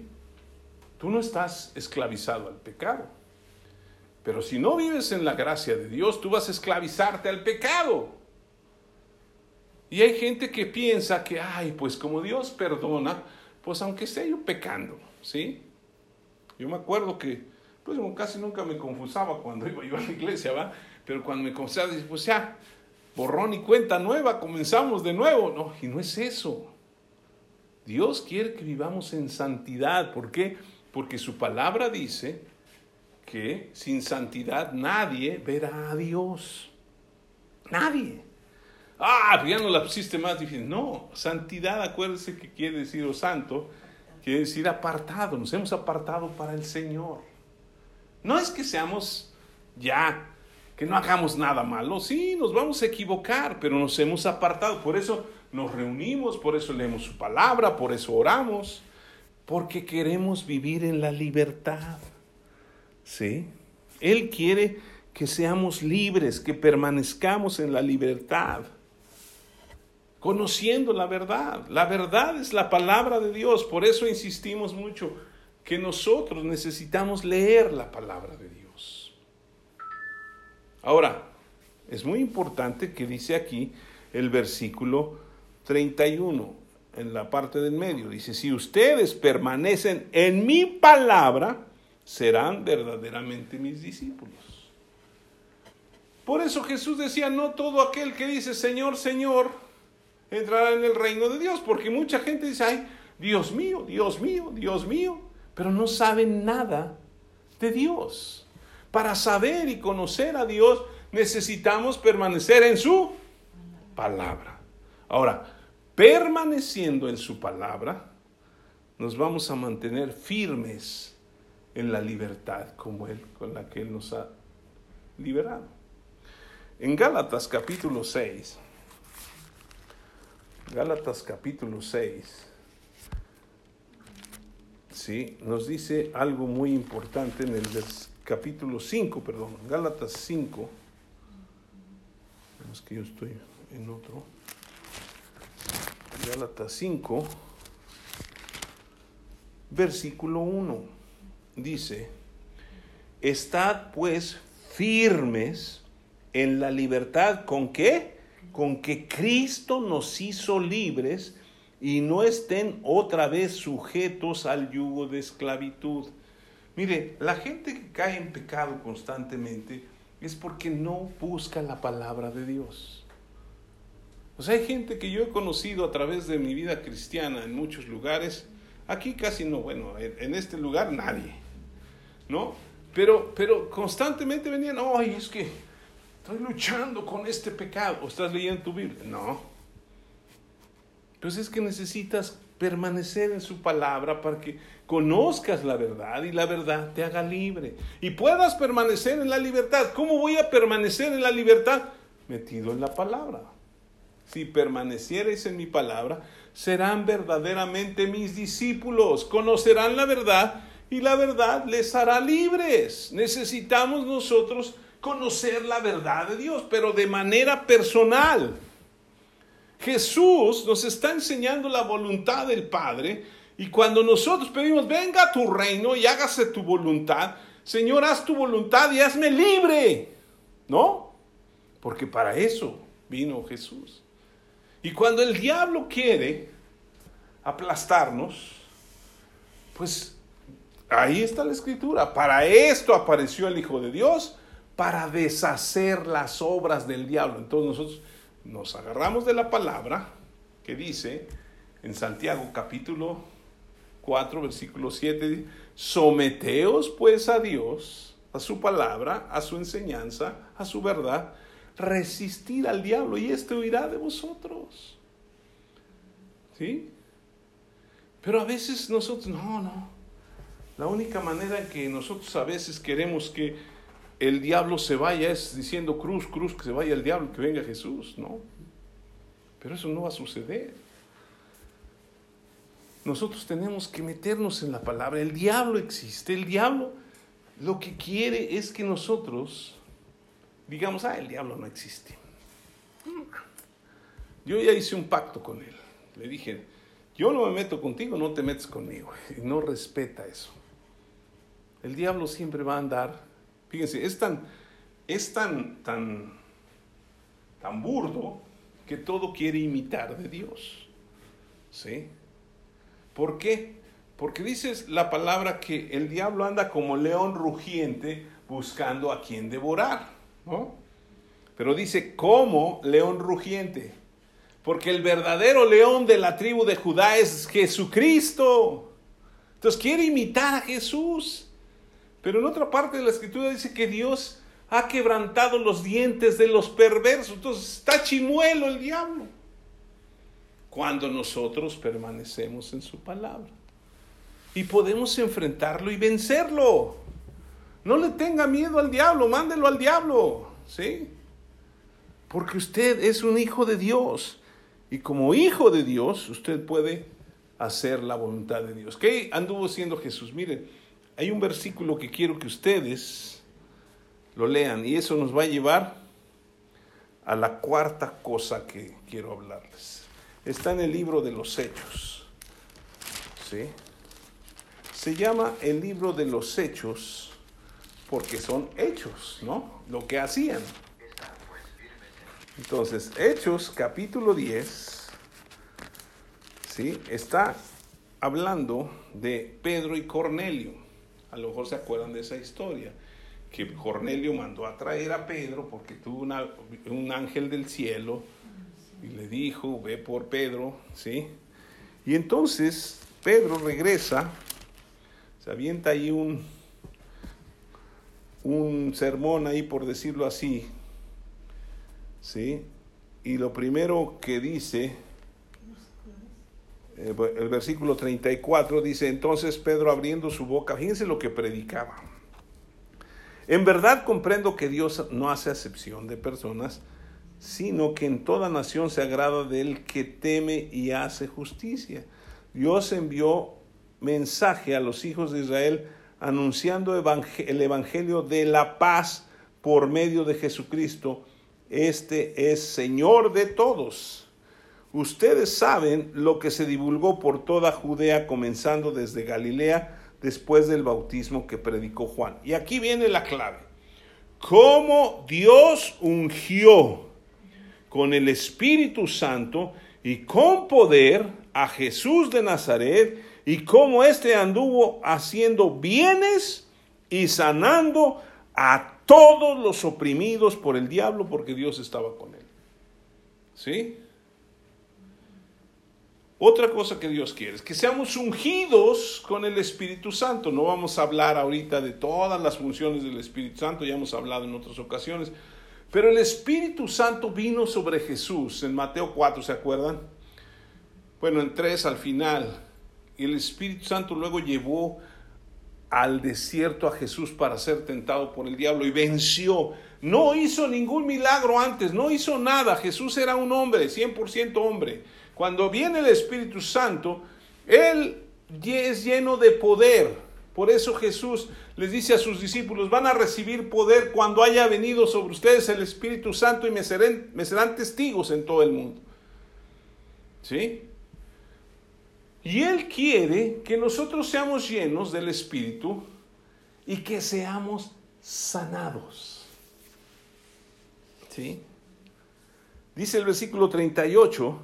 Tú no estás esclavizado al pecado. Pero si no vives en la gracia de Dios, tú vas a esclavizarte al pecado. Y hay gente que piensa que, ay, pues como Dios perdona, pues aunque esté yo pecando, ¿sí? Yo me acuerdo que, pues casi nunca me confusaba cuando iba yo a la iglesia, ¿va? Pero cuando me confesaba, pues ya, borrón y cuenta nueva, comenzamos de nuevo. No, y no es eso. Dios quiere que vivamos en santidad. ¿Por qué? Porque su palabra dice que sin santidad nadie verá a Dios. Nadie. Ah, ya no la pusiste más difícil. No, santidad, acuérdese que quiere decir, santo, quiere decir apartado. Nos hemos apartado para el Señor. No es que seamos ya que no hagamos nada malo. Sí, nos vamos a equivocar, pero nos hemos apartado. Por eso nos reunimos, por eso leemos su palabra, por eso oramos, porque queremos vivir en la libertad. ¿Sí? Él quiere que seamos libres, que permanezcamos en la libertad, conociendo la verdad. La verdad es la palabra de Dios, por eso insistimos mucho que nosotros necesitamos leer la palabra de Dios. Ahora, es muy importante que dice aquí el versículo 31, en la parte del medio. Dice, si ustedes permanecen en mi palabra, serán verdaderamente mis discípulos. Por eso Jesús decía, no todo aquel que dice Señor, Señor, entrará en el reino de Dios, porque mucha gente dice, ay, Dios mío, Dios mío, Dios mío, pero no saben nada de Dios. Para saber y conocer a Dios necesitamos permanecer en su palabra. Ahora, permaneciendo en su palabra, nos vamos a mantener firmes en la libertad como Él, con la que Él nos ha liberado. En Gálatas capítulo 6, Gálatas capítulo 6, sí, nos dice algo muy importante en el capítulo 5, perdón, Gálatas 5. Es que yo estoy en otro. Gálatas 5, versículo 1. Dice, estad pues firmes en la libertad con qué? Con que Cristo nos hizo libres y no estén otra vez sujetos al yugo de esclavitud. Mire, la gente que cae en pecado constantemente es porque no busca la palabra de Dios. Sea, hay gente que yo he conocido a través de mi vida cristiana en muchos lugares. Aquí casi no, bueno, en este lugar nadie, ¿no? Pero, pero constantemente venían, ay, es que estoy luchando con este pecado. ¿O estás leyendo tu Biblia? No. Entonces es que necesitas permanecer en su palabra para que conozcas la verdad y la verdad te haga libre y puedas permanecer en la libertad. ¿Cómo voy a permanecer en la libertad? Metido en la palabra. Si permaneciereis en mi palabra, serán verdaderamente mis discípulos, conocerán la verdad y la verdad les hará libres. Necesitamos nosotros conocer la verdad de Dios, pero de manera personal. Jesús nos está enseñando la voluntad del Padre y cuando nosotros pedimos, venga tu reino y hágase tu voluntad, Señor, haz tu voluntad y hazme libre. ¿No? Porque para eso vino Jesús. Y cuando el diablo quiere aplastarnos, pues Ahí está la escritura. Para esto apareció el Hijo de Dios, para deshacer las obras del diablo. Entonces nosotros nos agarramos de la palabra que dice en Santiago capítulo 4, versículo 7, someteos pues a Dios, a su palabra, a su enseñanza, a su verdad, resistir al diablo y éste huirá de vosotros. ¿Sí? Pero a veces nosotros, no, no. La única manera que nosotros a veces queremos que el diablo se vaya es diciendo cruz, cruz, que se vaya el diablo, que venga Jesús, ¿no? Pero eso no va a suceder. Nosotros tenemos que meternos en la palabra. El diablo existe. El diablo lo que quiere es que nosotros digamos, ah, el diablo no existe. Yo ya hice un pacto con él. Le dije, yo no me meto contigo, no te metes conmigo. Y no respeta eso. El diablo siempre va a andar. Fíjense, es tan, es tan, tan, tan burdo que todo quiere imitar de Dios. ¿Sí? ¿Por qué? Porque dices la palabra que el diablo anda como león rugiente buscando a quien devorar. Pero dice como león rugiente. Porque el verdadero león de la tribu de Judá es Jesucristo. Entonces quiere imitar a Jesús. Pero en otra parte de la escritura dice que Dios ha quebrantado los dientes de los perversos. Entonces está chimuelo el diablo cuando nosotros permanecemos en su palabra. Y podemos enfrentarlo y vencerlo. No le tenga miedo al diablo, mándelo al diablo, ¿sí? Porque usted es un hijo de Dios. Y como hijo de Dios, usted puede hacer la voluntad de Dios. ¿Qué anduvo siendo Jesús? Mire, hay un versículo que quiero que ustedes lo lean y eso nos va a llevar a la cuarta cosa que quiero hablarles. Está en el libro de los Hechos. ¿Sí? Se llama el libro de los Hechos porque son hechos, ¿no? Lo que hacían. Entonces, Hechos capítulo 10, ¿sí? Está hablando de Pedro y Cornelio. A lo mejor se acuerdan de esa historia, que Cornelio mandó a traer a Pedro porque tuvo un ángel del cielo y le dijo, ve por Pedro, ¿sí? Y entonces Pedro regresa, se avienta ahí un, un sermón ahí, por decirlo así, ¿sí? Y lo primero que dice, eh, el versículo 34 dice, entonces Pedro abriendo su boca, fíjense lo que predicaba. En verdad comprendo que Dios no hace acepción de personas, sino que en toda nación se agrada del que teme y hace justicia. Dios envió mensaje a los hijos de Israel anunciando el Evangelio de la paz por medio de Jesucristo. Este es Señor de todos. Ustedes saben lo que se divulgó por toda Judea, comenzando desde Galilea, después del bautismo que predicó Juan. Y aquí viene la clave. Cómo Dios ungió con el Espíritu Santo y con poder a Jesús de Nazaret y cómo éste anduvo haciendo bienes y sanando a todos los oprimidos por el diablo porque Dios estaba con él. ¿Sí? Otra cosa que Dios quiere es que seamos ungidos con el Espíritu Santo. No vamos a hablar ahorita de todas las funciones del Espíritu Santo, ya hemos hablado en otras ocasiones, pero el Espíritu Santo vino sobre Jesús en Mateo 4, ¿se acuerdan? Bueno, en 3 al final. Y el Espíritu Santo luego llevó al desierto a Jesús para ser tentado por el diablo y venció. No hizo ningún milagro antes, no hizo nada. Jesús era un hombre, 100% hombre. Cuando viene el Espíritu Santo, Él es lleno de poder. Por eso Jesús les dice a sus discípulos, van a recibir poder cuando haya venido sobre ustedes el Espíritu Santo y me serán, me serán testigos en todo el mundo. ¿Sí? Y Él quiere que nosotros seamos llenos del Espíritu y que seamos sanados. ¿Sí? Dice el versículo 38,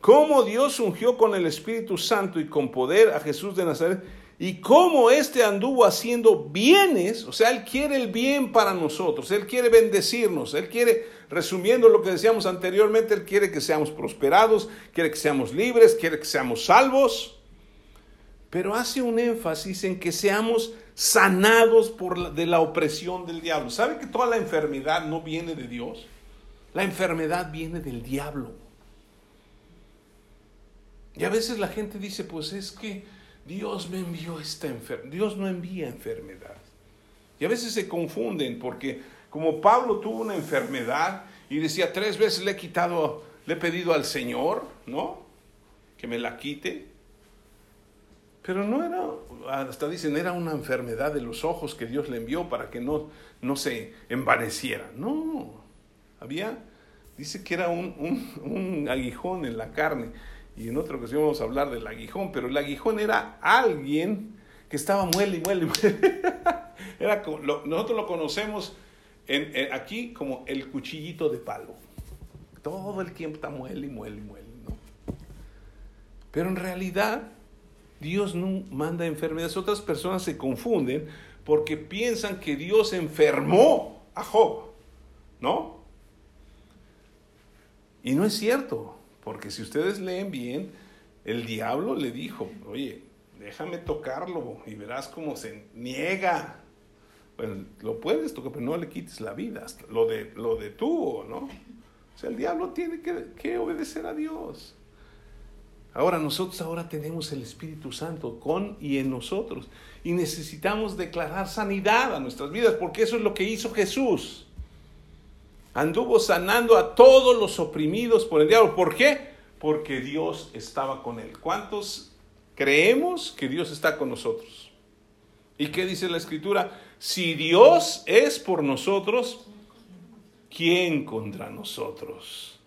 cómo Dios ungió con el Espíritu Santo y con poder a Jesús de Nazaret y cómo éste anduvo haciendo bienes, o sea, Él quiere el bien para nosotros, Él quiere bendecirnos, Él quiere, resumiendo lo que decíamos anteriormente, Él quiere que seamos prosperados, quiere que seamos libres, quiere que seamos salvos, pero hace un énfasis en que seamos sanados de la opresión del diablo. ¿Sabe que toda la enfermedad no viene de Dios? La enfermedad viene del diablo. Y a veces la gente dice, pues es que Dios me envió esta enfermedad. Dios no envía enfermedad. Y a veces se confunden porque como Pablo tuvo una enfermedad y decía tres veces le he quitado, le he pedido al Señor, ¿no? Que me la quite. Pero no era, hasta dicen, era una enfermedad de los ojos que Dios le envió para que no, no se envaneciera. No, había, dice que era un, un, un aguijón en la carne y en otra ocasión vamos a hablar del aguijón, pero el aguijón era alguien que estaba muele y muele. era nosotros lo conocemos aquí como el cuchillito de palo. Todo el tiempo está muele y muele y muele. ¿no? Pero en realidad Dios no manda enfermedades. Otras personas se confunden porque piensan que Dios enfermó a Job, ¿no? Y no es cierto. Porque si ustedes leen bien, el diablo le dijo, oye, déjame tocarlo y verás cómo se niega. Lo puedes tocar, pero no le quites la vida, lo, de, lo detuvo, ¿no? O sea, el diablo tiene que, que obedecer a Dios. Ahora nosotros ahora tenemos el Espíritu Santo con y en nosotros y necesitamos declarar sanidad a nuestras vidas porque eso es lo que hizo Jesús. Anduvo sanando a todos los oprimidos por el diablo. ¿Por qué? Porque Dios estaba con él. ¿Cuántos creemos que Dios está con nosotros? ¿Y qué dice la escritura? Si Dios es por nosotros, ¿quién contra nosotros?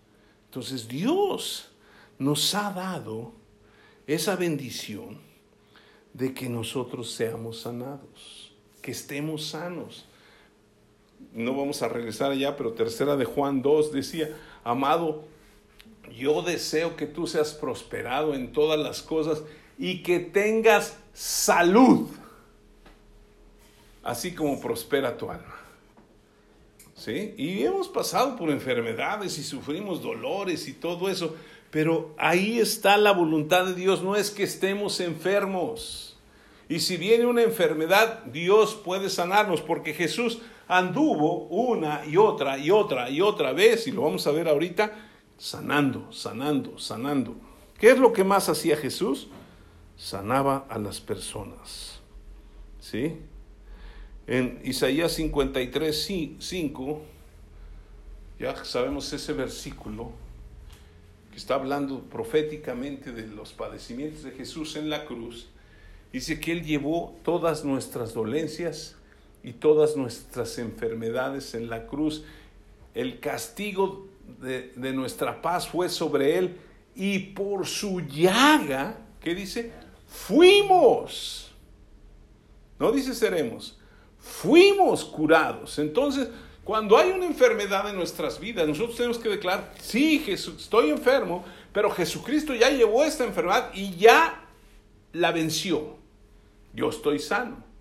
Entonces Dios nos ha dado esa bendición de que nosotros seamos sanados, que estemos sanos no vamos a regresar allá, pero tercera de Juan 2 decía, amado, yo deseo que tú seas prosperado en todas las cosas y que tengas salud, así como prospera tu alma. ¿Sí? Y hemos pasado por enfermedades y sufrimos dolores y todo eso, pero ahí está la voluntad de Dios, no es que estemos enfermos. Y si viene una enfermedad, Dios puede sanarnos, porque Jesús anduvo una y otra y otra y otra vez, y lo vamos a ver ahorita, sanando, sanando, sanando. ¿Qué es lo que más hacía Jesús? Sanaba a las personas. ¿Sí? En Isaías 53, 5, ya sabemos ese versículo que está hablando proféticamente de los padecimientos de Jesús en la cruz. Dice que Él llevó todas nuestras dolencias y todas nuestras enfermedades en la cruz. El castigo de, nuestra paz fue sobre él y por su llaga, ¿qué dice? Fuimos. No dice seremos, fuimos curados. Entonces, cuando hay una enfermedad en nuestras vidas, nosotros tenemos que declarar, sí, Jesús, estoy enfermo, pero Jesucristo ya llevó esta enfermedad y ya la venció. Yo estoy sano.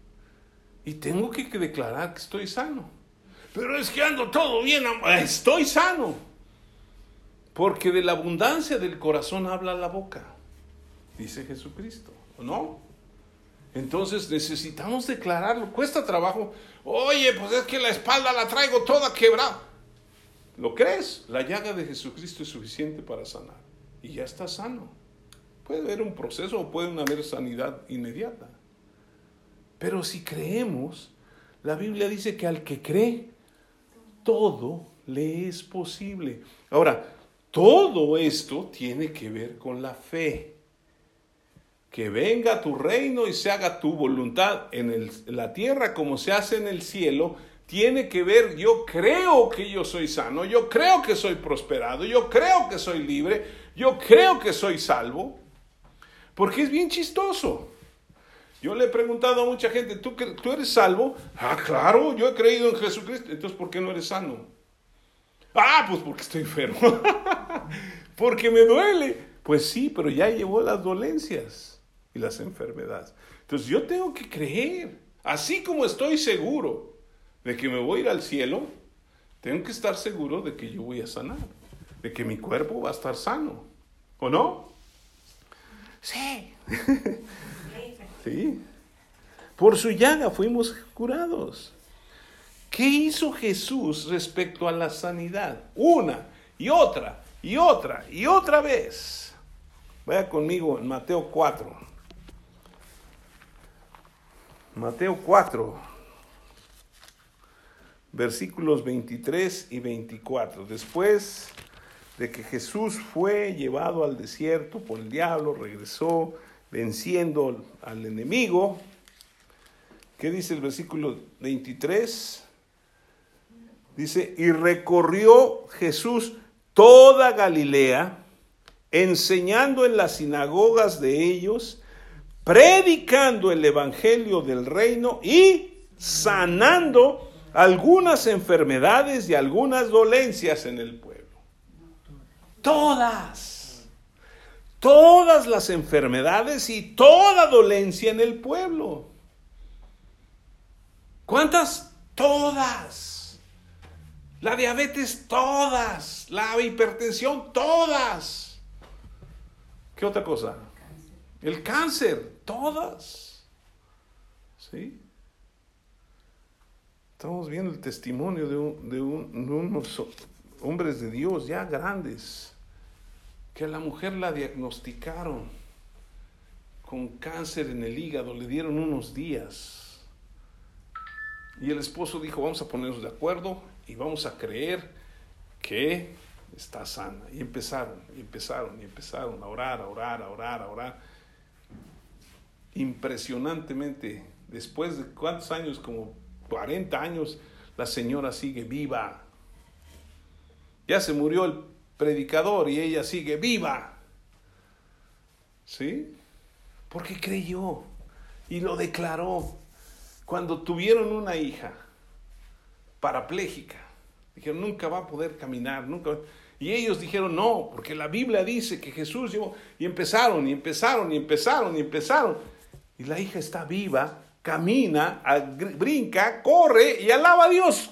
Y tengo que declarar que estoy sano. Pero es que ando todo bien, estoy sano. Porque de la abundancia del corazón habla la boca, dice Jesucristo, ¿o no? Entonces necesitamos declararlo. Cuesta trabajo. Oye, pues es que la espalda la traigo toda quebrada. ¿Lo crees? La llaga de Jesucristo es suficiente para sanar. Y ya está sano. Puede haber un proceso o puede haber sanidad inmediata. Pero si creemos, la Biblia dice que al que cree, todo le es posible. Ahora, todo esto tiene que ver con la fe. Que venga tu reino y se haga tu voluntad en, la tierra como se hace en el cielo, tiene que ver, yo creo que yo soy sano, yo creo que soy prosperado, yo creo que soy libre, yo creo que soy salvo, porque es bien chistoso. Yo le he preguntado a mucha gente, ¿tú, ¿tú eres salvo? Ah, claro, yo he creído en Jesucristo. Entonces, ¿por qué no eres sano? Ah, pues porque estoy enfermo. porque me duele. Pues sí, pero ya llevó las dolencias y las enfermedades. Entonces yo tengo que creer, así como estoy seguro de que me voy a ir al cielo, tengo que estar seguro de que yo voy a sanar, de que mi cuerpo va a estar sano. ¿O no? Sí. sí. Por su llaga fuimos curados. ¿Qué hizo Jesús respecto a la sanidad? Una y otra y otra y otra vez. Vaya conmigo en Mateo 4. Mateo 4, versículos 23 y 24. Después de que Jesús fue llevado al desierto por el diablo, regresó venciendo al enemigo. ¿Qué dice el versículo 23? Dice, y recorrió Jesús toda Galilea, enseñando en las sinagogas de ellos, predicando el evangelio del reino y sanando algunas enfermedades y algunas dolencias en el pueblo. Todas, todas las enfermedades y toda dolencia en el pueblo. ¿Cuántas? Todas. La diabetes, todas. La hipertensión, todas. ¿Qué otra cosa? El cáncer, todas. ¿Sí? Estamos viendo el testimonio de, unos hombres de Dios ya grandes, que a la mujer la diagnosticaron con cáncer en el hígado, le dieron unos días. Y el esposo dijo, vamos a ponernos de acuerdo y vamos a creer que está sana. Y empezaron, y empezaron, y empezaron a orar, a orar, a orar, a orar. Impresionantemente, después de cuántos años, como 40 años, la señora sigue viva. Ya se murió el predicador y ella sigue viva. ¿Sí? Porque creyó y lo declaró. Cuando tuvieron una hija parapléjica, dijeron, nunca va a poder caminar, nunca. Y ellos dijeron, no, porque la Biblia dice que Jesús llevó. Y empezaron, y empezaron, y empezaron, y empezaron. Y la hija está viva camina, brinca, corre y alaba a Dios.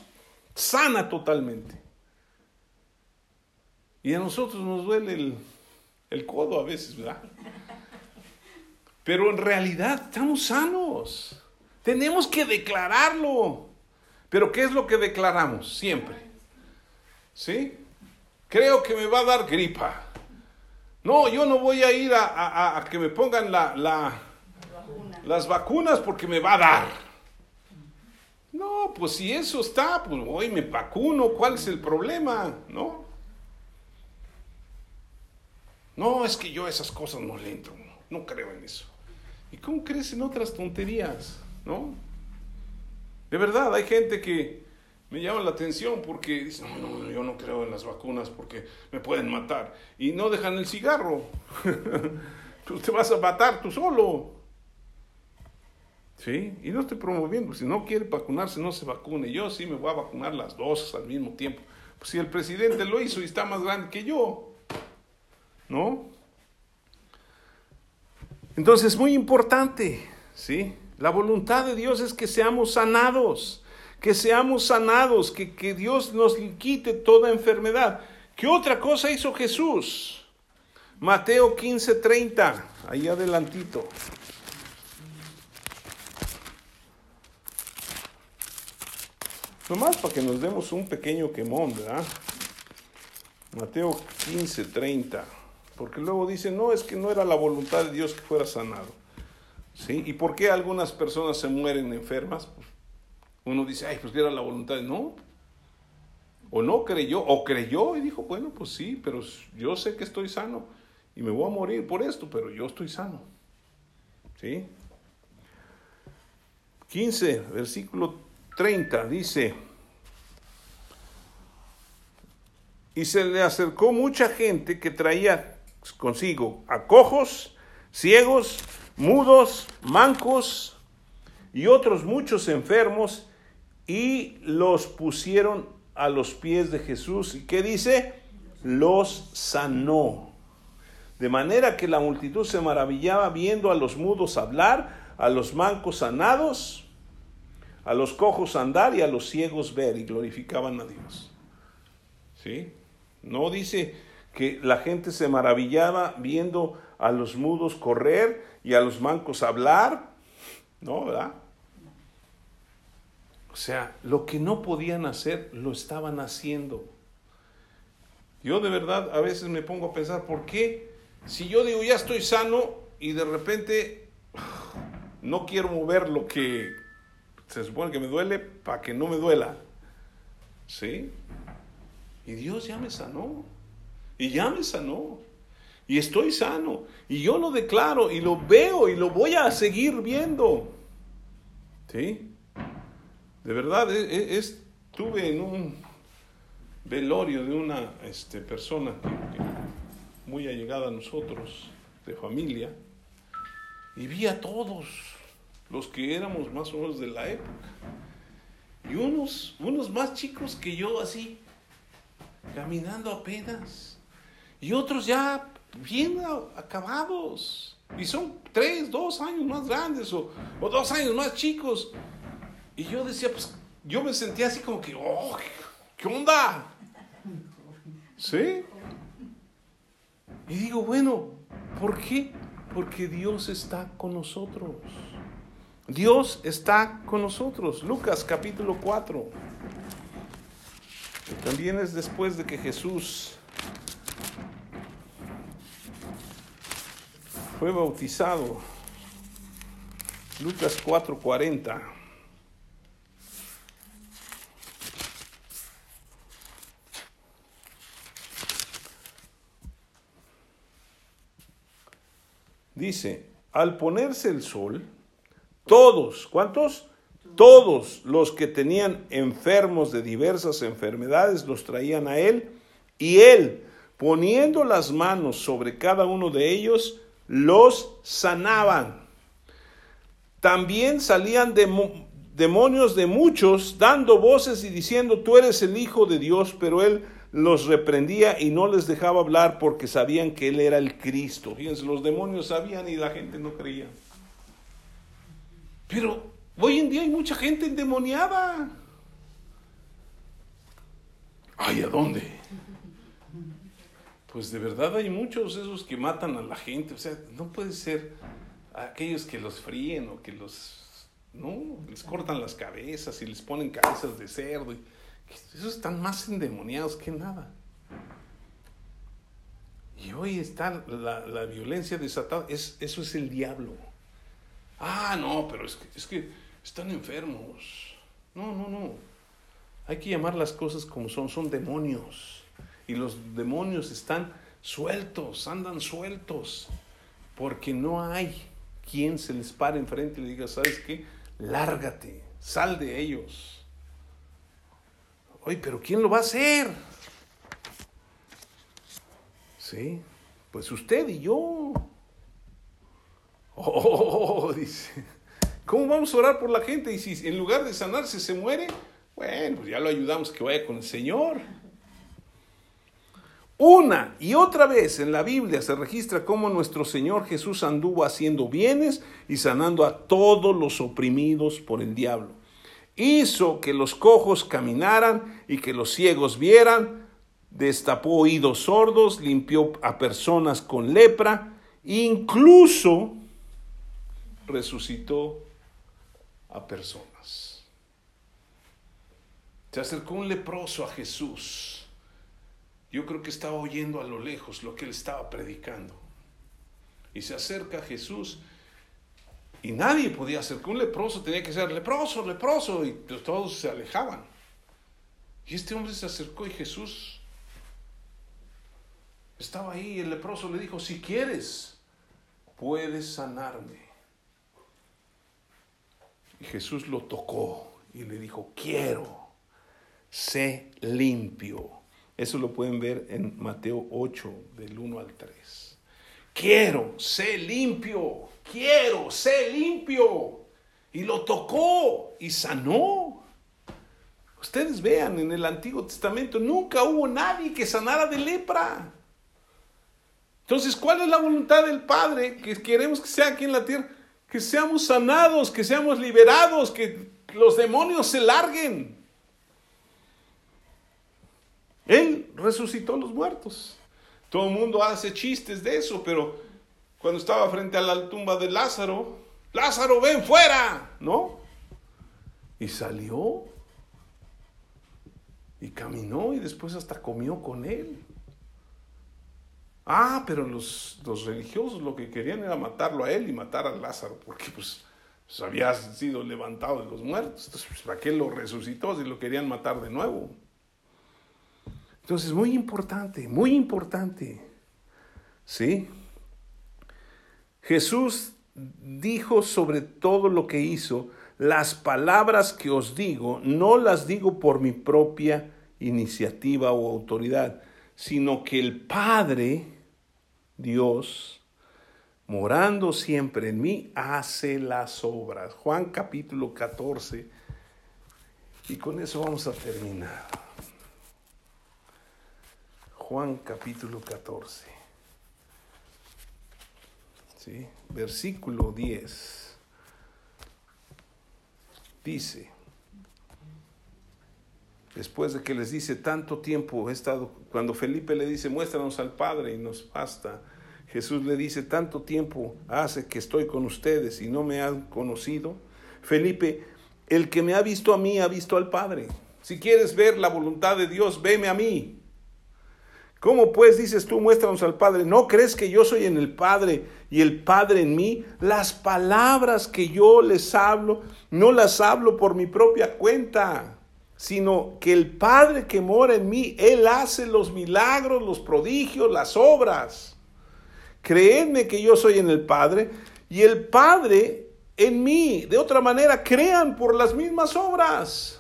Sana totalmente. Y a nosotros nos duele el, el codo a veces, ¿verdad? Pero en realidad estamos sanos. Tenemos que declararlo. Pero ¿qué es lo que declaramos siempre? ¿Sí? Creo que me va a dar gripa. No, yo no voy a ir a, a que me pongan la, la, las vacunas porque me va a dar. No, pues si eso está, pues hoy me vacuno, ¿cuál es el problema? ¿No? No, es que yo esas cosas no le entro, no creo en eso. ¿Y cómo crees en otras tonterías? ¿No? De verdad, hay gente que me llama la atención porque dice, no, no, yo no creo en las vacunas porque me pueden matar. Y no dejan el cigarro. tú te vas a matar tú solo. ¿Sí? Y no estoy promoviendo, si no quiere vacunarse, no se vacune. Yo sí me voy a vacunar las dos al mismo tiempo. Pues si el presidente lo hizo y está más grande que yo, ¿no? Entonces, muy importante, ¿sí? La voluntad de Dios es que seamos sanados, que seamos sanados, que, que Dios nos quite toda enfermedad. ¿Qué otra cosa hizo Jesús? Mateo 15, 30, ahí adelantito. Nomás para que nos demos un pequeño quemón, ¿verdad? Mateo 15, 30. Porque luego dice, no, es que no era la voluntad de Dios que fuera sanado. ¿Sí? ¿Y por qué algunas personas se mueren enfermas? Pues, uno dice, ay, pues que era la voluntad de no. O no creyó, o creyó y dijo, bueno, pues sí, pero yo sé que estoy sano y me voy a morir por esto, pero yo estoy sano. ¿Sí? 15, versículo 30 dice, y se le acercó mucha gente que traía consigo a cojos, ciegos, mudos, mancos y otros muchos enfermos y los pusieron a los pies de Jesús. ¿Y qué dice? Los sanó. De manera que la multitud se maravillaba viendo a los mudos hablar, a los mancos sanados, a los cojos andar y a los ciegos ver y glorificaban a Dios. ¿Sí? No dice que la gente se maravillaba viendo a los mudos correr y a los mancos hablar, ¿no? ¿Verdad? O sea, lo que no podían hacer, lo estaban haciendo. Yo de verdad a veces me pongo a pensar, ¿por qué? Si yo digo, ya estoy sano y de repente no quiero mover lo que se supone que me duele para que no me duela. ¿Sí? Y Dios ya me sanó. Y ya me sanó. Y estoy sano. Y yo lo declaro y lo veo y lo voy a seguir viendo. ¿Sí? De verdad, e, e, estuve en un velorio de una este, persona muy allegada a nosotros, de familia, y vi a todos los que éramos más o menos de la época. Y unos, unos más chicos que yo así, caminando apenas. Y otros ya bien acabados. Y son tres, dos años más grandes o, o dos años más chicos. Y yo decía, pues yo me sentía así como que, oh, ¿qué onda? ¿Sí? Y digo, bueno, ¿por qué? Porque Dios está con nosotros. Dios está con nosotros. Lucas capítulo 4. También es después de que Jesús fue bautizado. Lucas 4:40. Dice, al ponerse el sol, todos, ¿cuántos? Todos los que tenían enfermos de diversas enfermedades los traían a él y él, poniendo las manos sobre cada uno de ellos, los sanaban. También salían demonios de muchos, dando voces y diciendo, tú eres el Hijo de Dios, pero él los reprendía y no les dejaba hablar porque sabían que él era el Cristo. Fíjense, los demonios sabían y la gente no creía. Pero hoy en día hay mucha gente endemoniada. Ay, ¿a dónde? Pues de verdad hay muchos esos que matan a la gente. O sea, no puede ser aquellos que los fríen o que los... No, les cortan las cabezas y les ponen cabezas de cerdo. Y, esos están más endemoniados que nada. Y hoy está la, violencia desatada. Es, eso es el diablo. Ah, no, pero es que, es que están enfermos. No, no, no. Hay que llamar las cosas como son. Son demonios. Y los demonios están sueltos, andan sueltos. Porque no hay quien se les pare enfrente y le diga, ¿sabes qué? Lárgate, sal de ellos. Oye, pero ¿quién lo va a hacer? Sí, pues usted y yo. Oh, dice, ¿cómo vamos a orar por la gente? Y si en lugar de sanarse se muere, bueno, pues ya lo ayudamos que vaya con el Señor. Una y otra vez en la Biblia se registra cómo nuestro Señor Jesús anduvo haciendo bienes y sanando a todos los oprimidos por el diablo hizo que los cojos caminaran y que los ciegos vieran, destapó oídos sordos, limpió a personas con lepra, incluso resucitó a personas. Se acercó un leproso a Jesús. Yo creo que estaba oyendo a lo lejos lo que él estaba predicando. Y se acerca a Jesús y nadie podía hacer que un leproso tenía que ser leproso, leproso, y todos se alejaban. Y este hombre se acercó y Jesús estaba ahí y el leproso le dijo, si quieres, puedes sanarme. Y Jesús lo tocó y le dijo, quiero, sé limpio. Eso lo pueden ver en Mateo 8, del 1 al 3. Quiero, sé limpio quiero, sé limpio. Y lo tocó y sanó. Ustedes vean, en el Antiguo Testamento nunca hubo nadie que sanara de lepra. Entonces, ¿cuál es la voluntad del Padre que queremos que sea aquí en la tierra? que seamos sanados, que seamos liberados, que los demonios se larguen. Él resucitó a los muertos. Todo el mundo hace chistes de eso, pero cuando estaba frente a la tumba de Lázaro, Lázaro, ven fuera, ¿no? Y salió y caminó y después hasta comió con él. Ah, pero los, los, religiosos lo que querían era matarlo a él y matar a Lázaro, porque pues, pues había sido levantado de los muertos. Entonces, pues, ¿para qué lo resucitó si lo querían matar de nuevo? Entonces, muy importante, muy importante. ¿Sí? Jesús dijo sobre todo lo que hizo, las palabras que os digo, no las digo por mi propia iniciativa o autoridad, sino que el Padre, Dios, morando siempre en mí, hace las obras. Juan capítulo 14. Y con eso vamos a terminar. Juan capítulo 14. ¿Sí? Versículo 10. Dice, después de que les dice tanto tiempo he estado, cuando Felipe le dice, muéstranos al Padre y nos basta, Jesús le dice, tanto tiempo hace que estoy con ustedes y no me han conocido. Felipe, el que me ha visto a mí ha visto al Padre. Si quieres ver la voluntad de Dios, veme a mí. ¿Cómo pues dices tú, muéstranos al Padre? ¿No crees que yo soy en el Padre y el Padre en mí? Las palabras que yo les hablo, no las hablo por mi propia cuenta, sino que el Padre que mora en mí, Él hace los milagros, los prodigios, las obras. Creedme que yo soy en el Padre y el Padre en mí. De otra manera, crean por las mismas obras.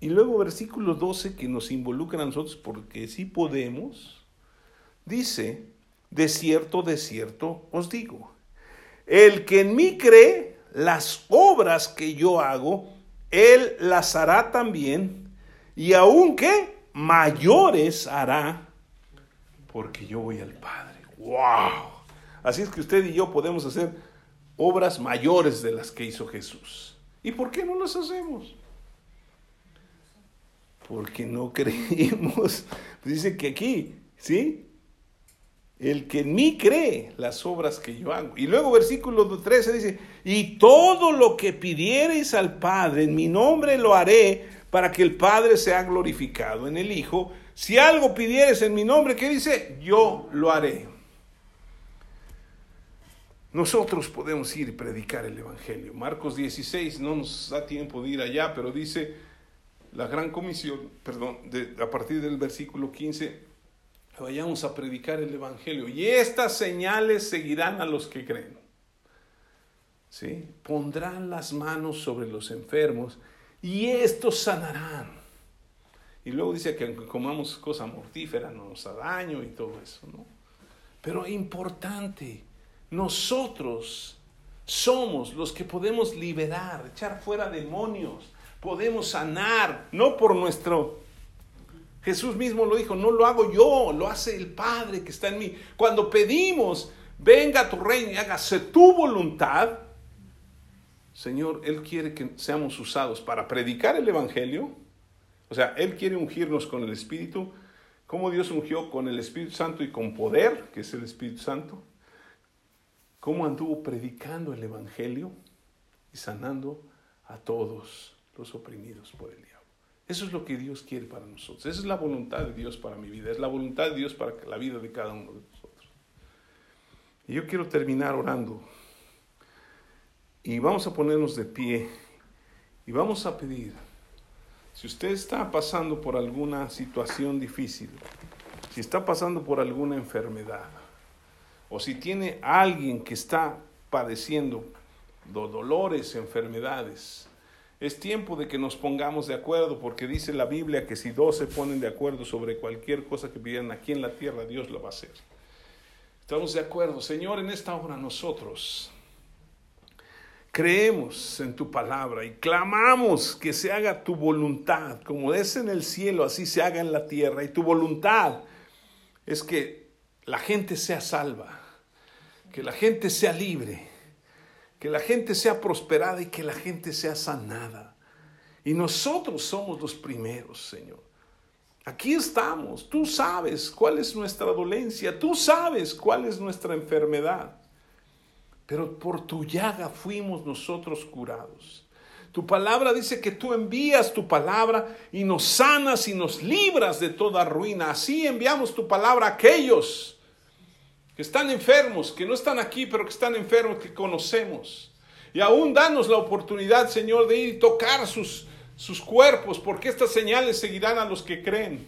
Y luego versículo 12 que nos involucra a nosotros porque sí podemos, dice, de cierto, de cierto os digo, el que en mí cree, las obras que yo hago, él las hará también, y aunque mayores hará, porque yo voy al Padre. ¡Wow! Así es que usted y yo podemos hacer obras mayores de las que hizo Jesús. ¿Y por qué no las hacemos? Porque no creemos. Dice que aquí, ¿sí? El que en mí cree las obras que yo hago. Y luego versículo 13 dice, y todo lo que pidiereis al Padre en mi nombre lo haré para que el Padre sea glorificado en el Hijo. Si algo pidieres en mi nombre, ¿qué dice? Yo lo haré. Nosotros podemos ir y predicar el Evangelio. Marcos 16, no nos da tiempo de ir allá, pero dice, la gran comisión, perdón, a partir del versículo 15, vayamos a predicar el Evangelio. Y estas señales seguirán a los que creen. ¿Sí? Pondrán las manos sobre los enfermos y estos sanarán. Y luego dice que aunque comamos cosa mortífera no nos da daño y todo eso, ¿no? Pero importante, nosotros somos los que podemos liberar, echar fuera demonios, podemos sanar, no por nuestro... Jesús mismo lo dijo, no lo hago yo, lo hace el Padre que está en mí. Cuando pedimos, venga tu reino y hágase tu voluntad, Señor, Él quiere que seamos usados para predicar el Evangelio. O sea, Él quiere ungirnos con el Espíritu, como Dios ungió con el Espíritu Santo y con poder, que es el Espíritu Santo. Cómo anduvo predicando el Evangelio y sanando a todos los oprimidos por el diablo. Eso es lo que Dios quiere para nosotros. Esa es la voluntad de Dios para mi vida. Es la voluntad de Dios para la vida de cada uno de nosotros. Y yo quiero terminar orando. Y vamos a ponernos de pie. Y vamos a pedir. Si usted está pasando por alguna situación difícil, si está pasando por alguna enfermedad, o si tiene alguien que está padeciendo dolores, enfermedades, es tiempo de que nos pongamos de acuerdo, porque dice la Biblia que si dos se ponen de acuerdo sobre cualquier cosa que pidieran aquí en la tierra, Dios lo va a hacer. Estamos de acuerdo, Señor, en esta hora nosotros creemos en tu palabra y clamamos que se haga tu voluntad, como es en el cielo, así se haga en la tierra. Y tu voluntad es que la gente sea salva, Que la gente sea libre, que la gente sea prosperada y que la gente sea sanada. Y nosotros somos los primeros, Señor. Aquí estamos. Tú sabes cuál es nuestra dolencia. Tú sabes cuál es nuestra enfermedad. Pero por tu llaga fuimos nosotros curados. Tu palabra dice que tú envías tu palabra y nos sanas y nos libras de toda ruina. Así enviamos tu palabra a aquellos que están enfermos, que no están aquí, pero que están enfermos, que conocemos. Y aún danos la oportunidad, Señor, de ir y tocar sus, sus cuerpos, porque estas señales seguirán a los que creen.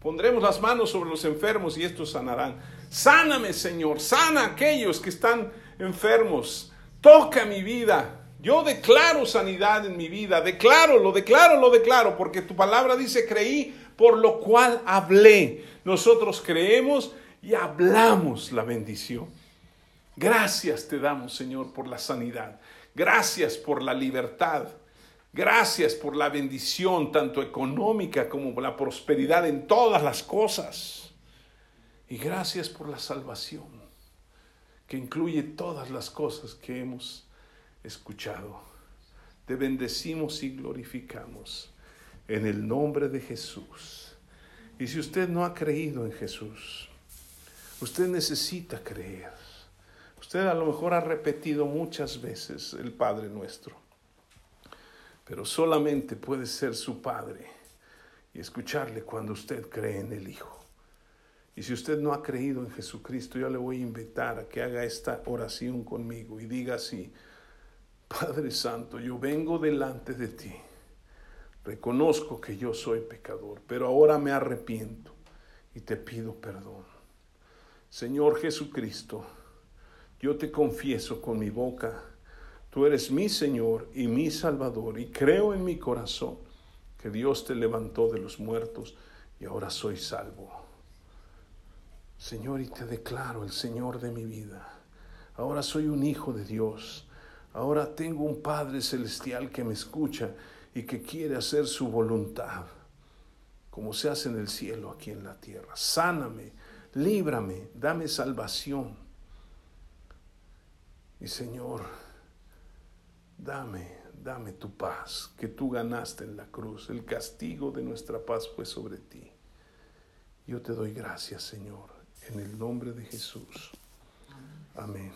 Pondremos las manos sobre los enfermos y estos sanarán. Sáname, Señor, sana a aquellos que están enfermos. Toca mi vida. Yo declaro sanidad en mi vida. Declaro, lo declaro, lo declaro, porque tu palabra dice, creí, por lo cual hablé. Nosotros creemos y hablamos la bendición. Gracias te damos, Señor, por la sanidad. Gracias por la libertad. Gracias por la bendición, tanto económica como la prosperidad en todas las cosas. Y gracias por la salvación, que incluye todas las cosas que hemos escuchado. Te bendecimos y glorificamos en el nombre de Jesús. Y si usted no ha creído en Jesús, usted necesita creer. Usted a lo mejor ha repetido muchas veces el Padre nuestro, pero solamente puede ser su Padre y escucharle cuando usted cree en el Hijo. Y si usted no ha creído en Jesucristo, yo le voy a invitar a que haga esta oración conmigo y diga así, Padre Santo, yo vengo delante de ti. Reconozco que yo soy pecador, pero ahora me arrepiento y te pido perdón. Señor Jesucristo, yo te confieso con mi boca, tú eres mi Señor y mi Salvador, y creo en mi corazón que Dios te levantó de los muertos y ahora soy salvo. Señor, y te declaro el Señor de mi vida. Ahora soy un hijo de Dios. Ahora tengo un Padre celestial que me escucha y que quiere hacer su voluntad, como se hace en el cielo, aquí en la tierra. Sáname, líbrame, dame salvación. Y Señor, dame, dame tu paz que tú ganaste en la cruz. El castigo de nuestra paz fue sobre ti. Yo te doy gracias, Señor, en el nombre de Jesús. Amén.